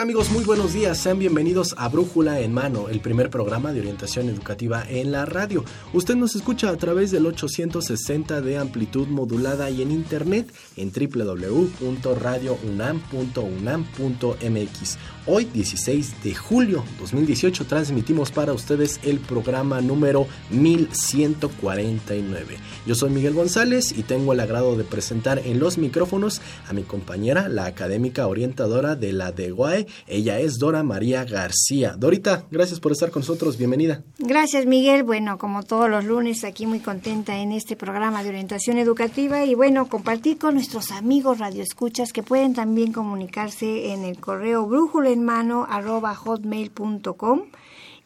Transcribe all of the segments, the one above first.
Amigos? Muy buenos días. Sean bienvenidos a Brújula en Mano, el primer programa de orientación educativa en la radio. Usted nos escucha a través del 860 de amplitud modulada y en internet en www.radiounam.unam.mx. Hoy, 16 de julio 2018, transmitimos para ustedes el programa número 1149. Yo soy Miguel González y tengo el agrado de presentar en los micrófonos a mi compañera, la académica orientadora de la DEGUAE. Ella es Dora María García. Dorita, gracias por estar con nosotros. Bienvenida. Gracias, Miguel. Bueno, como todos los lunes, aquí muy contenta en este programa de orientación educativa y bueno, compartir con nuestros amigos radioescuchas que pueden también comunicarse en el correo brújula en mano arroba hotmail.com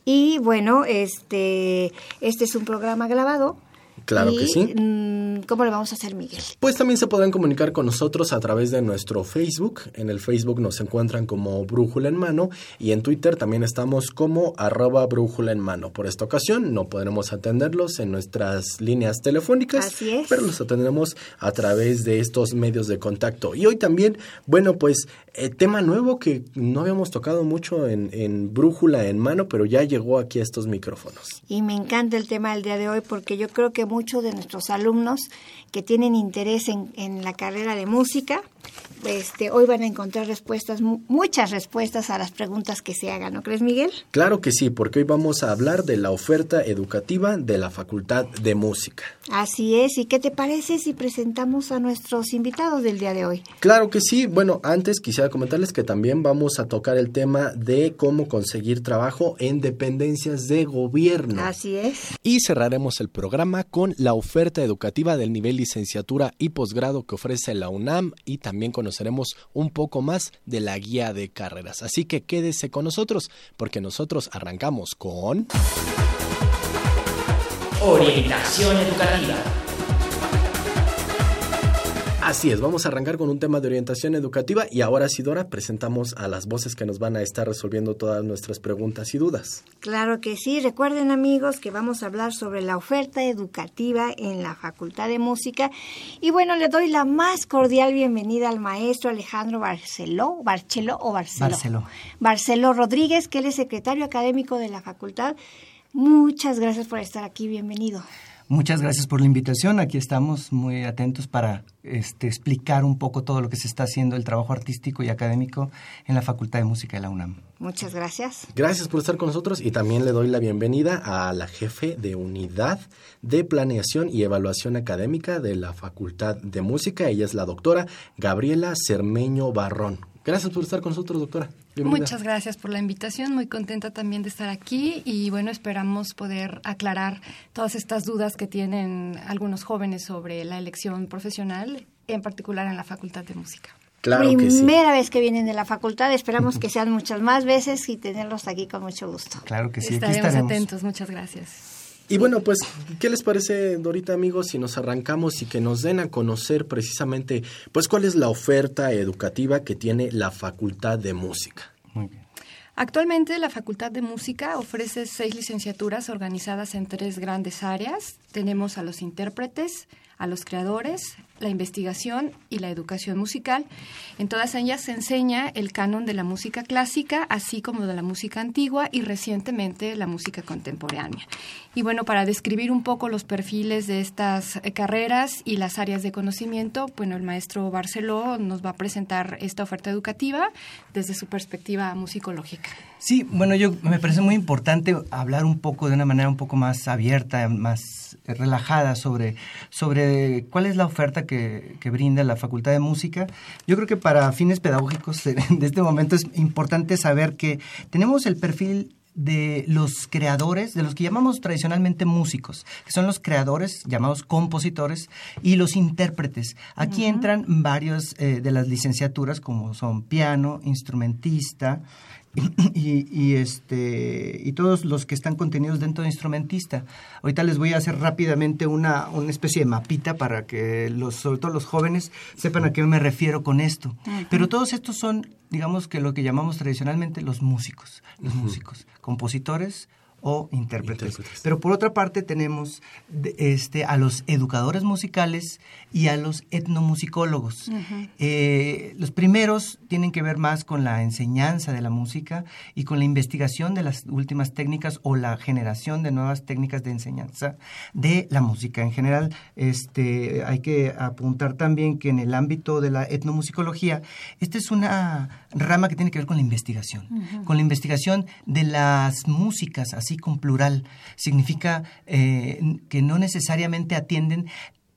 y bueno, este, este es un programa grabado Claro que sí. Mm, ¿Cómo le vamos a hacer, Miguel? Pues también se podrán comunicar con nosotros a través de nuestro Facebook. En el Facebook nos encuentran como Brújula en Mano y en Twitter también estamos como arroba Brújula en Mano. Por esta ocasión no podremos atenderlos en nuestras líneas telefónicas, Así es. pero los atendremos a través de estos medios de contacto. Y hoy también, bueno, pues eh, tema nuevo que no habíamos tocado mucho en, en Brújula en Mano, pero ya llegó aquí a estos micrófonos. Y me encanta el tema del día de hoy porque yo creo que muchos de nuestros alumnos que tienen interés en, en la carrera de música, este, hoy van a encontrar respuestas, muchas respuestas a las preguntas que se hagan, ¿no crees, Miguel? Claro que sí, porque hoy vamos a hablar de la oferta educativa de la Facultad de Música. Así es, ¿y qué te parece si presentamos a nuestros invitados del día de hoy? Claro que sí, bueno, antes quisiera comentarles que también vamos a tocar el tema de cómo conseguir trabajo en dependencias de gobierno. Así es. Y cerraremos el programa con la oferta educativa del nivel licenciatura y posgrado que ofrece la UNAM y también conoceremos un poco más de la guía de carreras. Así que quédese con nosotros porque nosotros arrancamos con... Orientación educativa. Así es, vamos a arrancar con un tema de orientación educativa y ahora sí, Dora, presentamos a las voces que nos van a estar resolviendo todas nuestras preguntas y dudas. Claro que sí, recuerden amigos que vamos a hablar sobre la oferta educativa en la Facultad de Música y bueno, le doy la más cordial bienvenida al maestro Alejandro Barceló, Barceló o Barceló. Barceló. Barceló Rodríguez, que él es secretario académico de la facultad. Muchas gracias por estar aquí, bienvenido. Muchas gracias por la invitación. Aquí estamos muy atentos para este, explicar un poco todo lo que se está haciendo, el trabajo artístico y académico en la Facultad de Música de la UNAM. Muchas gracias. Gracias por estar con nosotros y también le doy la bienvenida a la jefe de unidad de planeación y evaluación académica de la Facultad de Música. Ella es la doctora Gabriela Cermeño Barrón. Gracias por estar con nosotros, doctora. Bienvenida. Muchas gracias por la invitación, muy contenta también de estar aquí y bueno, esperamos poder aclarar todas estas dudas que tienen algunos jóvenes sobre la elección profesional, en particular en la Facultad de Música. Claro Primera que vez que vienen de la facultad, esperamos que sean muchas más veces y tenerlos aquí con mucho gusto. Claro que sí, estaremos, aquí estaremos. atentos, muchas gracias. Y bueno, pues, ¿qué les parece, Dorita, amigos, si nos arrancamos y que nos den a conocer precisamente, pues, cuál es la oferta educativa que tiene la Facultad de Música? Muy bien. Actualmente la Facultad de Música ofrece seis licenciaturas organizadas en tres grandes áreas. Tenemos a los intérpretes, a los creadores, la investigación y la educación musical. En todas ellas se enseña el canon de la música clásica, así como de la música antigua y recientemente la música contemporánea. Y bueno, para describir un poco los perfiles de estas eh, carreras y las áreas de conocimiento, bueno, el maestro Barceló nos va a presentar esta oferta educativa desde su perspectiva musicológica. Sí, bueno, yo me parece muy importante hablar un poco de una manera un poco más abierta, más relajada sobre, sobre cuál es la oferta que, que brinda la Facultad de Música. Yo creo que para fines pedagógicos de este momento es importante saber que tenemos el perfil de los creadores, de los que llamamos tradicionalmente músicos, que son los creadores llamados compositores y los intérpretes. Aquí entran varios eh, de las licenciaturas como son piano, instrumentista, y, este, y todos los que están contenidos dentro de instrumentista. Ahorita les voy a hacer rápidamente una, una especie de mapita para que los, sobre todo los jóvenes sepan a qué me refiero con esto. Pero todos estos son, digamos que lo que llamamos tradicionalmente los músicos, los músicos, compositores, o intérpretes. Pero por otra parte tenemos este, a los educadores musicales y a los etnomusicólogos. Eh, los primeros tienen que ver más con la enseñanza de la música y con la investigación de las últimas técnicas o la generación de nuevas técnicas de enseñanza de la música. En general, este, hay que apuntar también que en el ámbito de la etnomusicología, esta es una rama que tiene que ver con la investigación, con la investigación de las músicas, así con plural. Significa eh, que no necesariamente atienden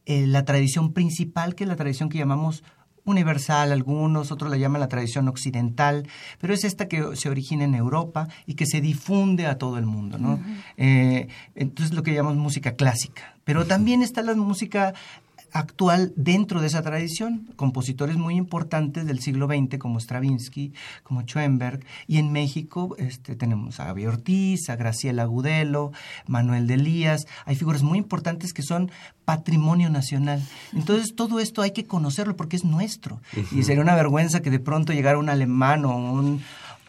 eh, la tradición principal, que es la tradición que llamamos universal, algunos, otros la llaman la tradición occidental, pero es esta que se origina en Europa y que se difunde a todo el mundo, ¿no? Eh, entonces lo que llamamos música clásica. Pero también está la música actual dentro de esa tradición. Compositores muy importantes del siglo XX como Stravinsky, como Schoenberg, y en México este, tenemos a Gaby Ortiz, a Graciela Agudelo, Manuel de Elías, hay figuras muy importantes que son patrimonio nacional. Entonces todo esto hay que conocerlo porque es nuestro. Y sería una vergüenza que de pronto llegara un alemán o un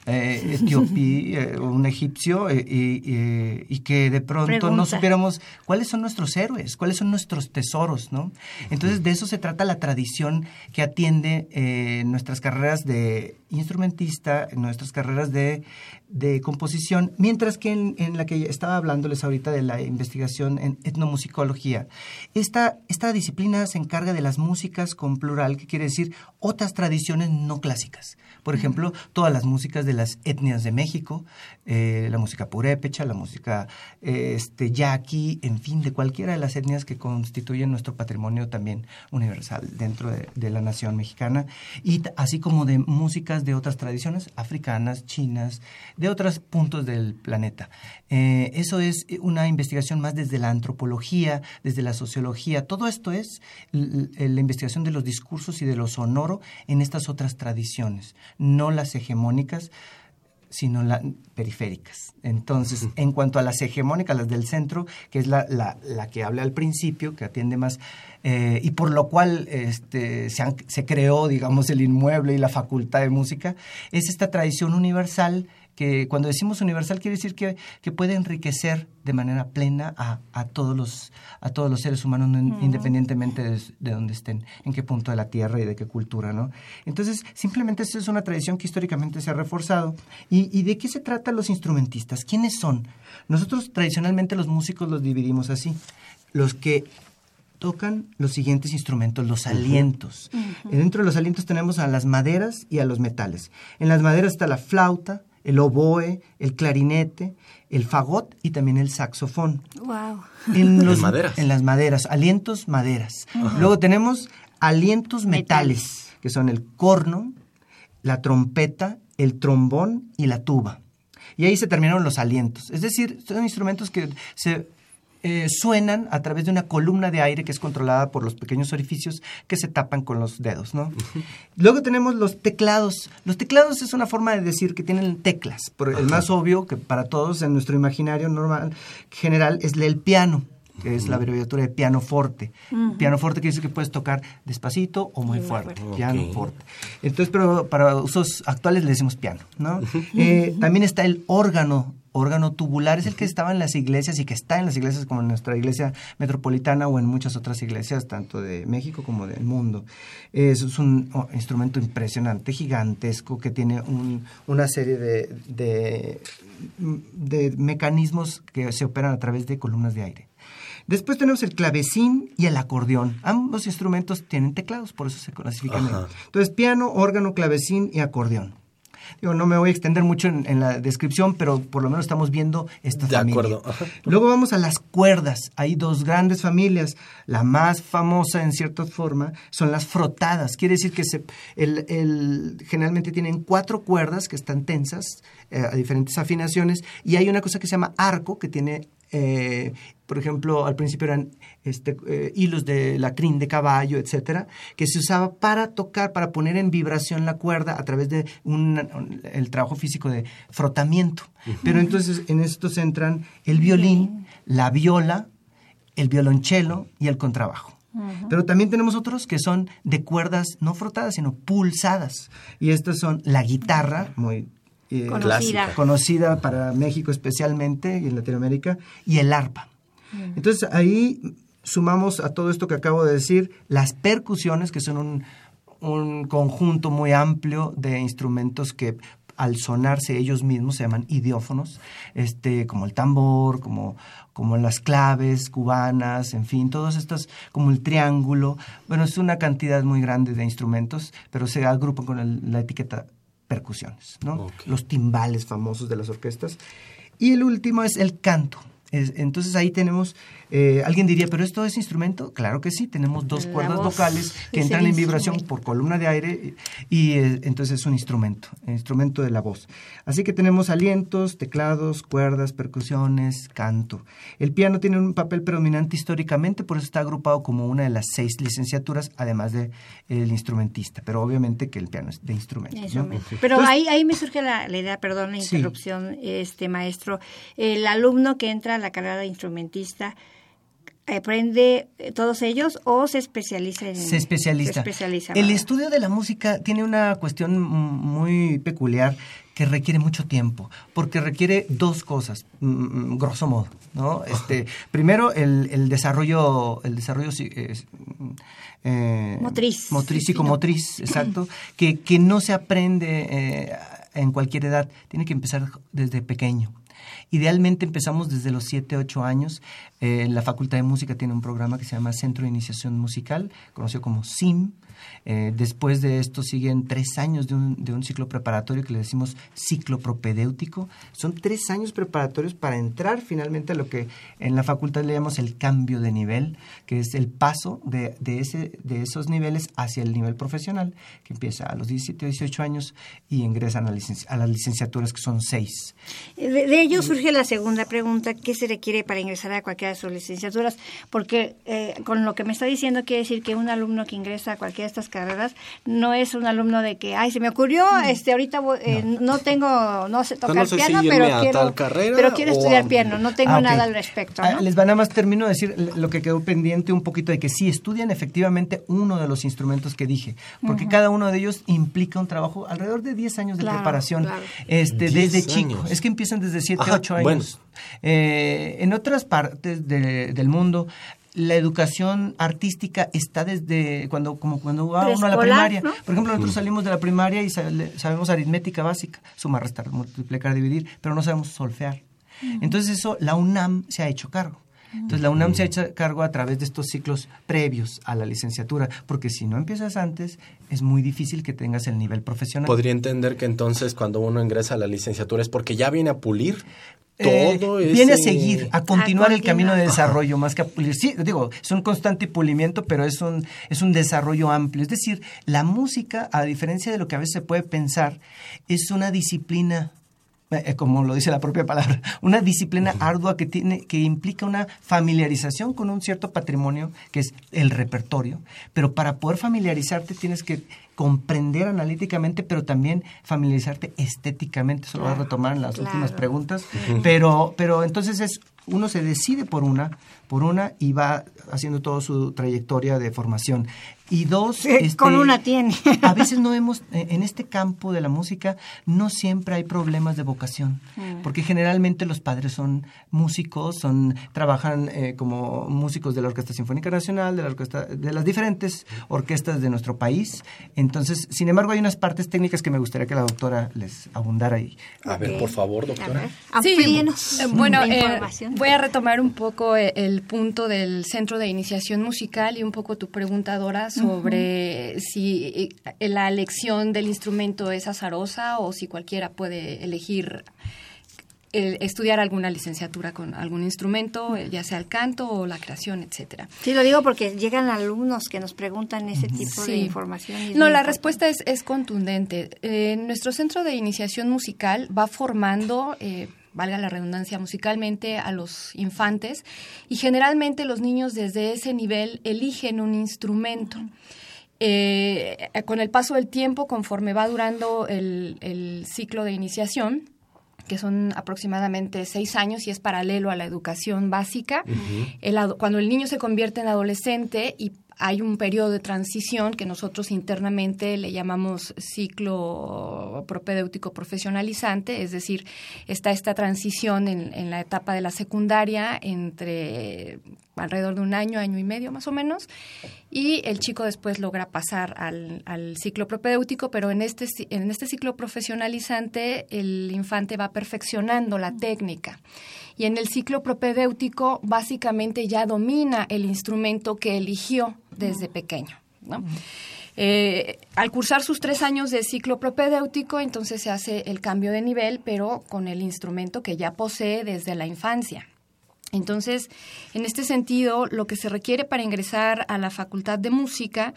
eh, eh, un egipcio, eh, y que de pronto no supiéramos cuáles son nuestros héroes, cuáles son nuestros tesoros, ¿no? Entonces de eso se trata la tradición que atiende eh, nuestras carreras de instrumentista, nuestras carreras de, de composición, mientras que en, la que estaba hablándoles ahorita de la investigación en etnomusicología, esta, esta disciplina se encarga de las músicas con plural, que quiere decir otras tradiciones no clásicas. Por ejemplo, todas las músicas de las etnias de México, eh, la música purépecha, la música eh, este, yaqui, en fin, de cualquiera de las etnias que constituyen nuestro patrimonio también universal dentro de, la nación mexicana, y así como de músicas de otras tradiciones africanas, chinas, de otros puntos del planeta. Eh, eso es una investigación más desde la antropología, desde la sociología. Todo esto es la investigación de los discursos y de lo sonoro en estas otras tradiciones, no las hegemónicas sino las periféricas. Entonces, en cuanto a las hegemónicas, las del centro, que es la, la, la que habla al principio, que atiende más, eh, y por lo cual este, se, se creó, digamos, el inmueble y la facultad de música, es esta tradición universal que cuando decimos universal quiere decir que, que puede enriquecer de manera plena a, a, todos, los, a todos los seres humanos, independientemente de, de dónde estén, en qué punto de la Tierra y de qué cultura, ¿no? Entonces, simplemente esta es una tradición que históricamente se ha reforzado. ¿Y, ¿Y de qué se trata los instrumentistas? ¿Quiénes son? Nosotros tradicionalmente los músicos los dividimos así. Los que tocan los siguientes instrumentos, los alientos. Dentro de los alientos tenemos a las maderas y a los metales. En las maderas está la flauta, el oboe, el clarinete, el fagot y también el saxofón. Wow. En, los, maderas. En las maderas, alientos maderas. Luego tenemos alientos metales, que son el corno, la trompeta, el trombón y la tuba. Y ahí se terminaron los alientos. Es decir, son instrumentos que se eh, suenan a través de una columna de aire que es controlada por los pequeños orificios que se tapan con los dedos, ¿no? Luego tenemos los teclados. Los teclados es una forma de decir que tienen teclas. Por el más obvio que para todos en nuestro imaginario normal general es el piano que es la abreviatura de piano forte. Piano forte quiere decir que puedes tocar despacito o muy, fuerte. Piano forte. Entonces, pero para usos actuales le decimos piano, ¿no? Eh, también está el órgano órgano tubular es el que estaba en las iglesias y que está en las iglesias como en nuestra iglesia metropolitana o en muchas otras iglesias, tanto de México como del mundo. Es, un instrumento impresionante, gigantesco, que tiene una serie de, de, de mecanismos que se operan a través de columnas de aire. Después tenemos el clavecín y el acordeón. Ambos instrumentos tienen teclados, por eso se clasifican. Entonces, piano, órgano, clavecín y acordeón. Digo, no me voy a extender mucho en, la descripción, pero por lo menos estamos viendo esta de familia. acuerdo. Luego vamos a las cuerdas. Hay dos grandes familias. La más famosa, en cierta forma, son las frotadas. Quiere decir que se, el, generalmente tienen cuatro cuerdas que están tensas eh, a diferentes afinaciones y hay una cosa que se llama arco que tiene eh, por ejemplo, al principio eran este, eh, hilos de lacrín de caballo, etcétera, que se usaba para tocar, para poner en vibración la cuerda a través de el trabajo físico de frotamiento. Pero entonces en esto se entran el violín, la viola, el violonchelo y el contrabajo. Pero también tenemos otros que son de cuerdas no frotadas, sino pulsadas. Y estas son la guitarra, muy eh, conocida. conocida para México especialmente y en Latinoamérica, y el arpa. Entonces ahí sumamos a todo esto que acabo de decir las percusiones, que son un, un conjunto muy amplio de instrumentos que al sonarse ellos mismos se llaman idiófonos, este, como el tambor, como, como las claves cubanas, en fin, todos estos, como el triángulo. Bueno, es una cantidad muy grande de instrumentos, pero se agrupan con la etiqueta percusiones, ¿no? Los timbales famosos de las orquestas. Y el último es el canto entonces ahí tenemos, eh, alguien diría, pero esto es instrumento. Claro que sí, tenemos dos cuerdas vocales que entran en vibración por columna de aire y eh, entonces es un instrumento, instrumento de la voz. Así que tenemos alientos, teclados, cuerdas, percusiones, canto. El piano tiene un papel predominante históricamente, por eso está agrupado como una de las seis licenciaturas, además de el instrumentista. Pero obviamente que el piano es de instrumento. Pero ahí, ahí me surge la, idea, perdón la interrupción, este maestro. El alumno que entra la carrera de instrumentista aprende eh, todos ellos o se especializa en se especializa, el estudio de la música tiene una cuestión muy peculiar que requiere mucho tiempo porque requiere dos cosas grosso modo no este primero el, desarrollo el desarrollo eh, motriz. motriz psicomotriz exacto que, que no se aprende eh, en cualquier edad. Tiene que empezar desde pequeño Idealmente empezamos desde los 7, 8 años. Eh, la Facultad de Música tiene un programa que se llama Centro de Iniciación Musical, conocido como SIM, eh, después de esto siguen tres años de un, de un, ciclo preparatorio que le decimos ciclo propedéutico. Son tres años preparatorios para entrar finalmente a lo que en la facultad le llamamos el cambio de nivel, que es el paso de, de, ese, de esos niveles hacia el nivel profesional, que empieza a los 17 o 18 años y ingresan a, a las licenciaturas que son seis. De, ello surge la segunda pregunta, ¿qué se requiere para ingresar a cualquiera de sus licenciaturas? Porque eh, con lo que me está diciendo quiere decir que un alumno que ingresa a cualquiera estas carreras no es un alumno de que, ay, se me ocurrió, mm. este ahorita eh, no. tengo, no sé tocar piano, pero quiero, pero quiero estudiar piano, no tengo ah, nada al respecto. Ah, les va nada más termino de decir lo que quedó pendiente un poquito de que sí estudian efectivamente uno de los instrumentos que dije, porque cada uno de ellos implica un trabajo alrededor de 10 años de preparación este desde chico. Es que empiezan desde 7, 8 años. Eh, en otras partes del mundo la educación artística está desde cuando como cuando va uno a la primaria. Por ejemplo, nosotros salimos de la primaria y sabemos aritmética básica, sumar, restar, multiplicar, dividir, pero no sabemos solfear. Entonces eso la UNAM se ha hecho cargo. Entonces la UNAM se ha hecho cargo a través de estos ciclos previos a la licenciatura, porque si no empiezas antes es muy difícil que tengas el nivel profesional. Podría entender que entonces cuando uno ingresa a la licenciatura es porque ya viene a pulir eh, viene a seguir, a continuar, el camino de desarrollo más que a pulir. Sí, digo, es un constante pulimiento, pero es un, es un desarrollo amplio. Es decir, la música, a diferencia de lo que a veces se puede pensar, es una disciplina eh, como lo dice la propia palabra, una disciplina ardua que tiene que implica una familiarización con un cierto patrimonio que es el repertorio, pero para poder familiarizarte tienes que comprender analíticamente, pero también familiarizarte estéticamente. Eso lo voy a retomar en las últimas preguntas. Pero, pero entonces es uno se decide por una, por una y va haciendo toda su trayectoria de formación. Y dos, este, con una tiene. a veces no hemos, eh, en este campo de la música, no siempre hay problemas de vocación, mm. porque generalmente los padres son músicos, son, trabajan eh, como músicos de la Orquesta Sinfónica Nacional, de la orquesta, de las diferentes orquestas de nuestro país. Entonces, sin embargo, hay unas partes técnicas que me gustaría que la doctora les abundara ahí. A ver, por favor, doctora. Sí, eh, bueno, eh, información. voy a retomar un poco eh, el punto del Centro de Iniciación Musical y un poco tu pregunta, Dora, sobre si eh, la elección del instrumento es azarosa o si cualquiera puede elegir el estudiar alguna licenciatura con algún instrumento, eh, ya sea el canto o la creación, etcétera. Sí, lo digo porque llegan alumnos que nos preguntan ese tipo de información. No, la respuesta es, es contundente. Eh, nuestro centro de iniciación musical va formando, eh, valga la redundancia, musicalmente a los infantes y generalmente los niños desde ese nivel eligen un instrumento. Eh, con el paso del tiempo, conforme va durando el, el ciclo de iniciación, que son aproximadamente seis años y es paralelo a la educación básica. El cuando el niño se convierte en adolescente y hay un periodo de transición que nosotros internamente le llamamos ciclo propedéutico profesionalizante, es decir, está esta transición en, la etapa de la secundaria entre alrededor de un año, año y medio más o menos, y el chico después logra pasar al, al ciclo propedéutico, pero en este, en este ciclo profesionalizante el infante va perfeccionando la técnica. Y en el ciclo propedéutico básicamente ya domina el instrumento que eligió desde pequeño. ¿no? Eh, al cursar sus tres años de ciclo propedéutico, entonces se hace el cambio de nivel, pero con el instrumento que ya posee desde la infancia. Entonces, en este sentido, lo que se requiere para ingresar a la Facultad de Música,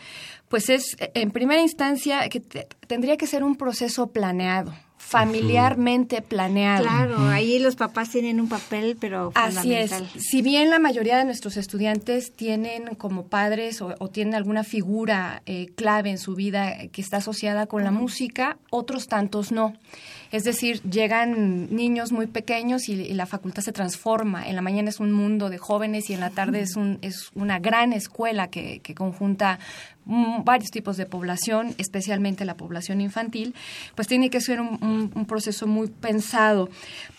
pues es, en primera instancia, que te- tendría que ser un proceso planeado, familiarmente planeado. Claro, ahí los papás tienen un papel, pero Así es. fundamental. Si bien la mayoría de nuestros estudiantes tienen como padres o, o tienen alguna figura eh, clave en su vida que está asociada con la música, otros tantos no. Es decir, llegan niños muy pequeños y, y la facultad se transforma. En la mañana es un mundo de jóvenes y en la tarde es, un, es una gran escuela que, que conjunta mm, varios tipos de población, especialmente la población infantil, pues tiene que ser un, un- un proceso muy pensado,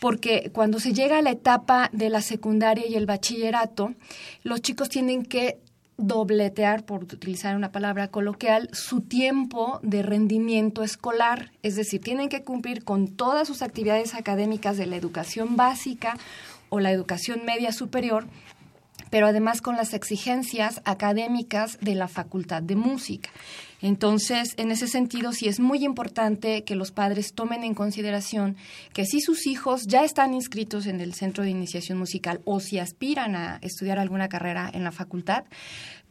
porque cuando se llega a la etapa de la secundaria y el bachillerato, los chicos tienen que dobletear, por utilizar una palabra coloquial, su tiempo de rendimiento escolar. Es decir, tienen que cumplir con todas sus actividades académicas de la educación básica o la educación media superior, pero además con las exigencias académicas de la Facultad de Música. Entonces, en ese sentido, sí es muy importante que los padres tomen en consideración que si sus hijos ya están inscritos en el centro de iniciación musical o si aspiran a estudiar alguna carrera en la facultad,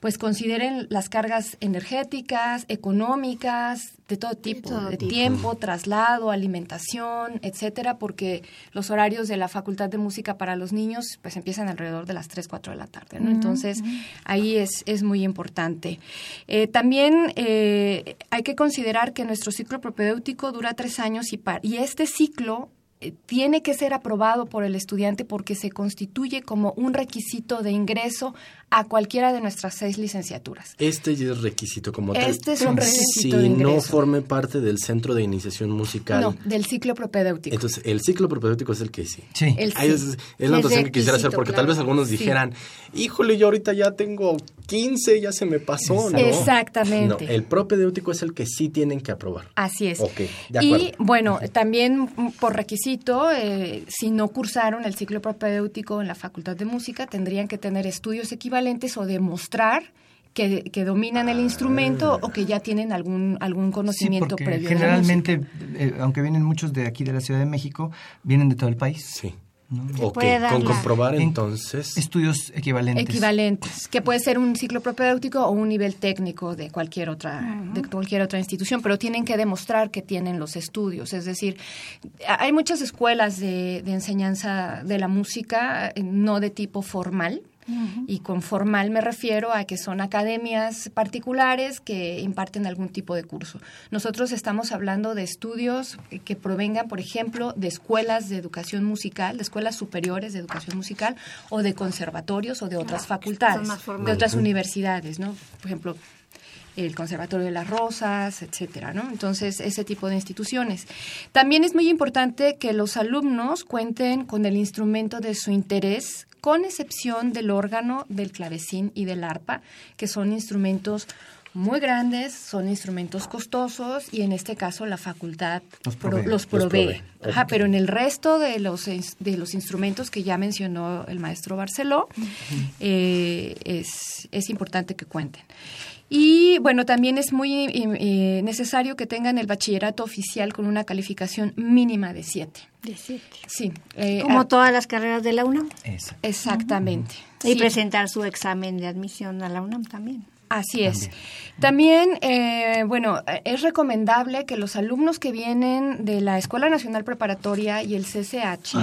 pues consideren las cargas energéticas, económicas, de todo tipo, todo de tipo. tiempo, traslado, alimentación, etcétera, porque los horarios de la Facultad de Música para los niños pues empiezan alrededor de las 3, 4 de la tarde, ¿no? Entonces, ahí es, es muy importante. Eh, también eh, hay que considerar que nuestro ciclo propedéutico dura tres años y, pa- y este ciclo eh, tiene que ser aprobado por el estudiante porque se constituye como un requisito de ingreso a cualquiera de nuestras seis licenciaturas. Este ya es requisito como tal. Este es un Si requisito de no forme parte del centro de iniciación musical. No, del ciclo propedéutico. Entonces, el ciclo propedéutico es el que sí. Sí. El Ahí sí. es, es la Es anotación que quisiera hacer, porque tal vez algunos Sí. dijeran, híjole, yo ahorita ya tengo 15, ya se me pasó, ¿no? Exactamente. No, el propedéutico es el que sí tienen que aprobar. Así es. Ok, de acuerdo. Y bueno, también mm, por requisito, eh, si no cursaron el ciclo propedéutico en la Facultad de Música, tendrían que tener estudios equivalentes o demostrar que, que dominan el instrumento o que ya tienen algún algún conocimiento previo. generalmente, eh, aunque vienen muchos de aquí de la Ciudad de México, vienen de todo el país. Sí. con comprobar En- entonces. Estudios equivalentes. equivalentes, que puede ser un ciclo propedéutico o un nivel técnico de cualquier otra de cualquier otra institución, pero tienen que demostrar que tienen los estudios, es decir, hay muchas escuelas de, de enseñanza de la música eh, no de tipo formal. Y con formal me refiero a que son academias particulares que imparten algún tipo de curso. Nosotros estamos hablando de estudios que provengan, por ejemplo, de escuelas de educación musical, de escuelas superiores de educación musical o de conservatorios o de otras facultades, más formales. de otras universidades, ¿no? Por ejemplo, el Conservatorio de las Rosas, etcétera, ¿no? Entonces, ese tipo de instituciones. También es muy importante que los alumnos cuenten con el instrumento de su interés, con excepción del órgano, del clavecín y del arpa, que son instrumentos muy grandes, son instrumentos costosos y en este caso la facultad Los pro- provee. los Los provee. provee. Ajá, pero en el resto de los, de los instrumentos que ya mencionó el maestro Barceló, eh, es, es importante que cuenten. Y bueno, también es muy eh, necesario que tengan el bachillerato oficial con una calificación mínima de 7. De siete. Sí. eh, Como ah, todas las carreras de la UNAM. Exactamente. Y Sí. presentar su examen de admisión a la UNAM también. Así es. También, eh, bueno, es recomendable que los alumnos que vienen de la Escuela Nacional Preparatoria y el CCH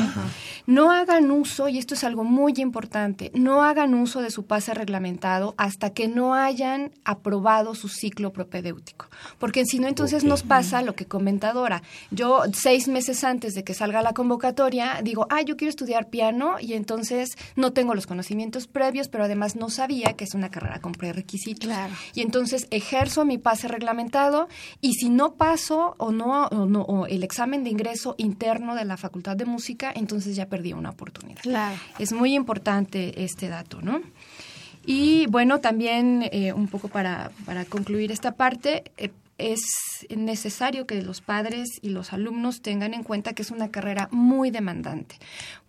no hagan uso, y esto es algo muy importante, no hagan uso de su pase reglamentado hasta que no hayan aprobado su ciclo propedéutico. Porque si no, entonces nos pasa lo que comenta Dora. Yo, seis meses antes de que salga la convocatoria, digo, ah, yo quiero estudiar piano y entonces no tengo los conocimientos previos, pero además no sabía que es una carrera con prerequisitos. Claro. Y entonces ejerzo mi pase reglamentado y si no paso o no, o no o el examen de ingreso interno de la Facultad de Música, entonces ya perdí una oportunidad. Claro. Es muy importante este dato, ¿no? Y bueno, también eh, un poco para, para concluir esta parte, eh, es necesario que los padres y los alumnos tengan en cuenta que es una carrera muy demandante.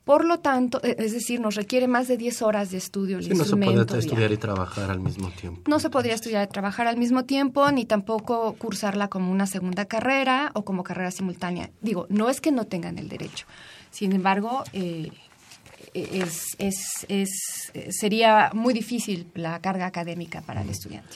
Por lo tanto, eh, es decir, nos requiere más de 10 horas de estudio el Sí, no se instrumento. puede estudiar y trabajar al mismo tiempo. No se podría estudiar y trabajar al mismo tiempo, ni tampoco cursarla como una segunda carrera o como carrera simultánea. Digo, no es que no tengan el derecho. Sin embargo, eh, es, es, es- eh, sería muy difícil la carga académica para el estudiante.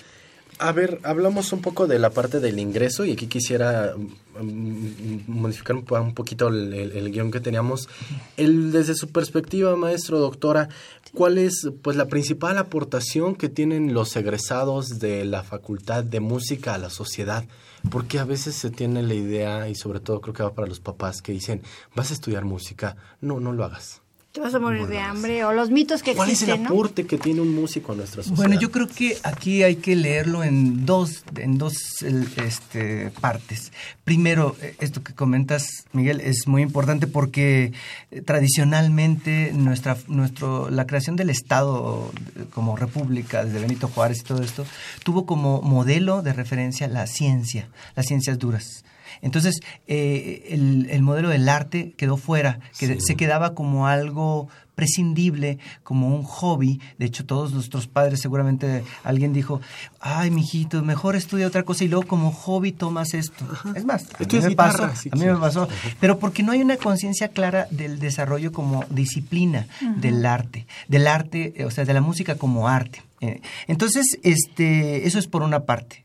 A ver, hablamos un poco de la parte del ingreso y aquí quisiera mm, modificar un, po- un poquito el, el- el guion que teníamos. El, desde su perspectiva, maestro, doctora, ¿cuál es pues la principal aportación que tienen los egresados de la Facultad de Música a la sociedad? Porque a veces se tiene la idea, y sobre todo creo que va para los papás, que dicen, vas a estudiar música, no, no lo hagas. Te vas a morir de hambre o los mitos que ¿Cuál es el aporte que tiene un músico a nuestra sociedad? Bueno, yo creo que aquí hay que leerlo en dos, en dos este, partes. Primero, eh, esto que comentas, Miguel, es muy importante porque eh, tradicionalmente nuestra, nuestro, la creación del Estado eh, como república, desde Benito Juárez y todo esto, tuvo como modelo de referencia la ciencia, las ciencias duras. Entonces, eh, el, el modelo del arte quedó fuera, que se quedaba como algo prescindible, como un hobby. De hecho, todos nuestros padres, seguramente alguien dijo, ay, mijito, mejor estudia otra cosa y luego como hobby tomas esto. Es más, a mí, me guitarra, pasó, si a mí me pasó. Pero porque no hay una conciencia clara del desarrollo como disciplina del arte, del arte, eh, o sea, de la música como arte. Eh, Entonces, este, eso es por una parte.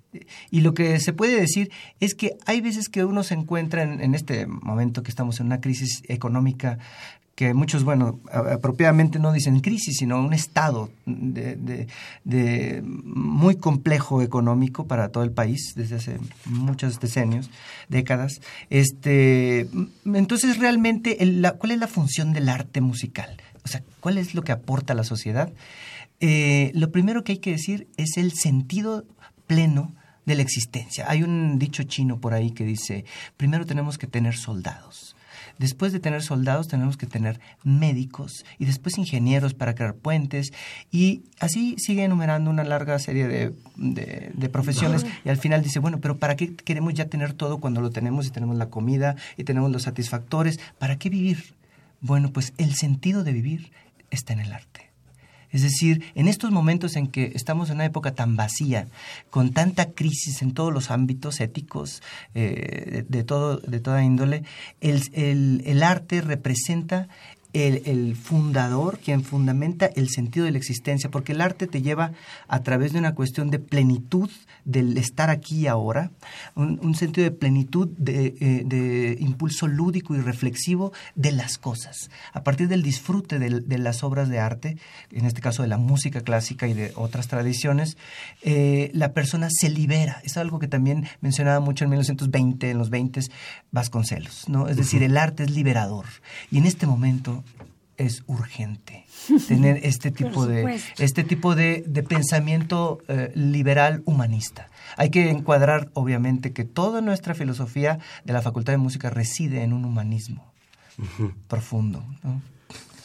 Y lo que se puede decir es que hay veces que uno se encuentra en, este momento que estamos en una crisis económica que muchos, bueno, apropiadamente no dicen crisis, sino un estado de, de- muy complejo económico para todo el país desde hace muchos decenios, décadas. Este, entonces, realmente, la- ¿cuál es la función del arte musical? O sea, ¿cuál es lo que aporta a la sociedad? Eh, lo primero que hay que decir es el sentido pleno de la existencia. Hay un dicho chino por ahí que dice, primero tenemos que tener soldados. Después de tener soldados tenemos que tener médicos y después ingenieros para crear puentes y así sigue enumerando una larga serie de, de- de profesiones y al final dice, bueno, pero ¿para qué queremos ya tener todo cuando lo tenemos y tenemos la comida y tenemos los satisfactores? ¿Para qué vivir? Bueno, pues el sentido de vivir está en el arte. Es decir, en estos momentos en que estamos en una época tan vacía, con tanta crisis en todos los ámbitos éticos, eh, de, de todo, de toda índole, el, el- el arte representa el, fundador, quien fundamenta el sentido de la existencia, porque el arte te lleva a través de una cuestión de plenitud del estar aquí y ahora, un, sentido de plenitud, de, eh, de impulso lúdico y reflexivo de las cosas. A partir del disfrute de, las obras de arte, en este caso de la música clásica y de otras tradiciones, eh, la persona se libera. Es algo que también mencionaba mucho en 1920, en los 20 Vasconcelos, ¿no? Es decir, el arte es liberador. Y en este momento es urgente tener este tipo de este tipo de, de pensamiento eh, liberal humanista. Hay que encuadrar, obviamente, que toda nuestra filosofía de la Facultad de Música reside en un humanismo profundo. ¿no?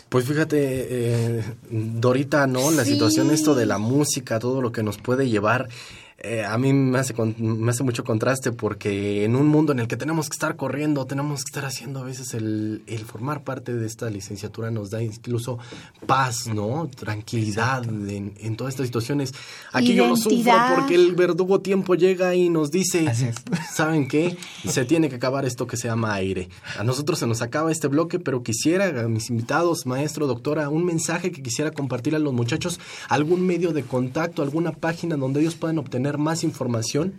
Pues fíjate, eh, Dorita, ¿no? La Sí. situación esto de la música, todo lo que nos puede llevar. Eh, a mí me hace, me hace mucho contraste porque en un mundo en el que tenemos que estar corriendo, tenemos que estar haciendo a veces el, el formar parte de esta licenciatura nos da incluso paz, ¿no? Tranquilidad en, en, todas estas situaciones. Aquí yo lo sufro porque el verdugo tiempo llega y nos dice, ¿saben qué? Se tiene que acabar esto que se llama aire. A nosotros se nos acaba este bloque, pero quisiera, a mis invitados, maestro, doctora, un mensaje que quisiera compartir a los muchachos, algún medio de contacto, alguna página donde ellos puedan obtener más información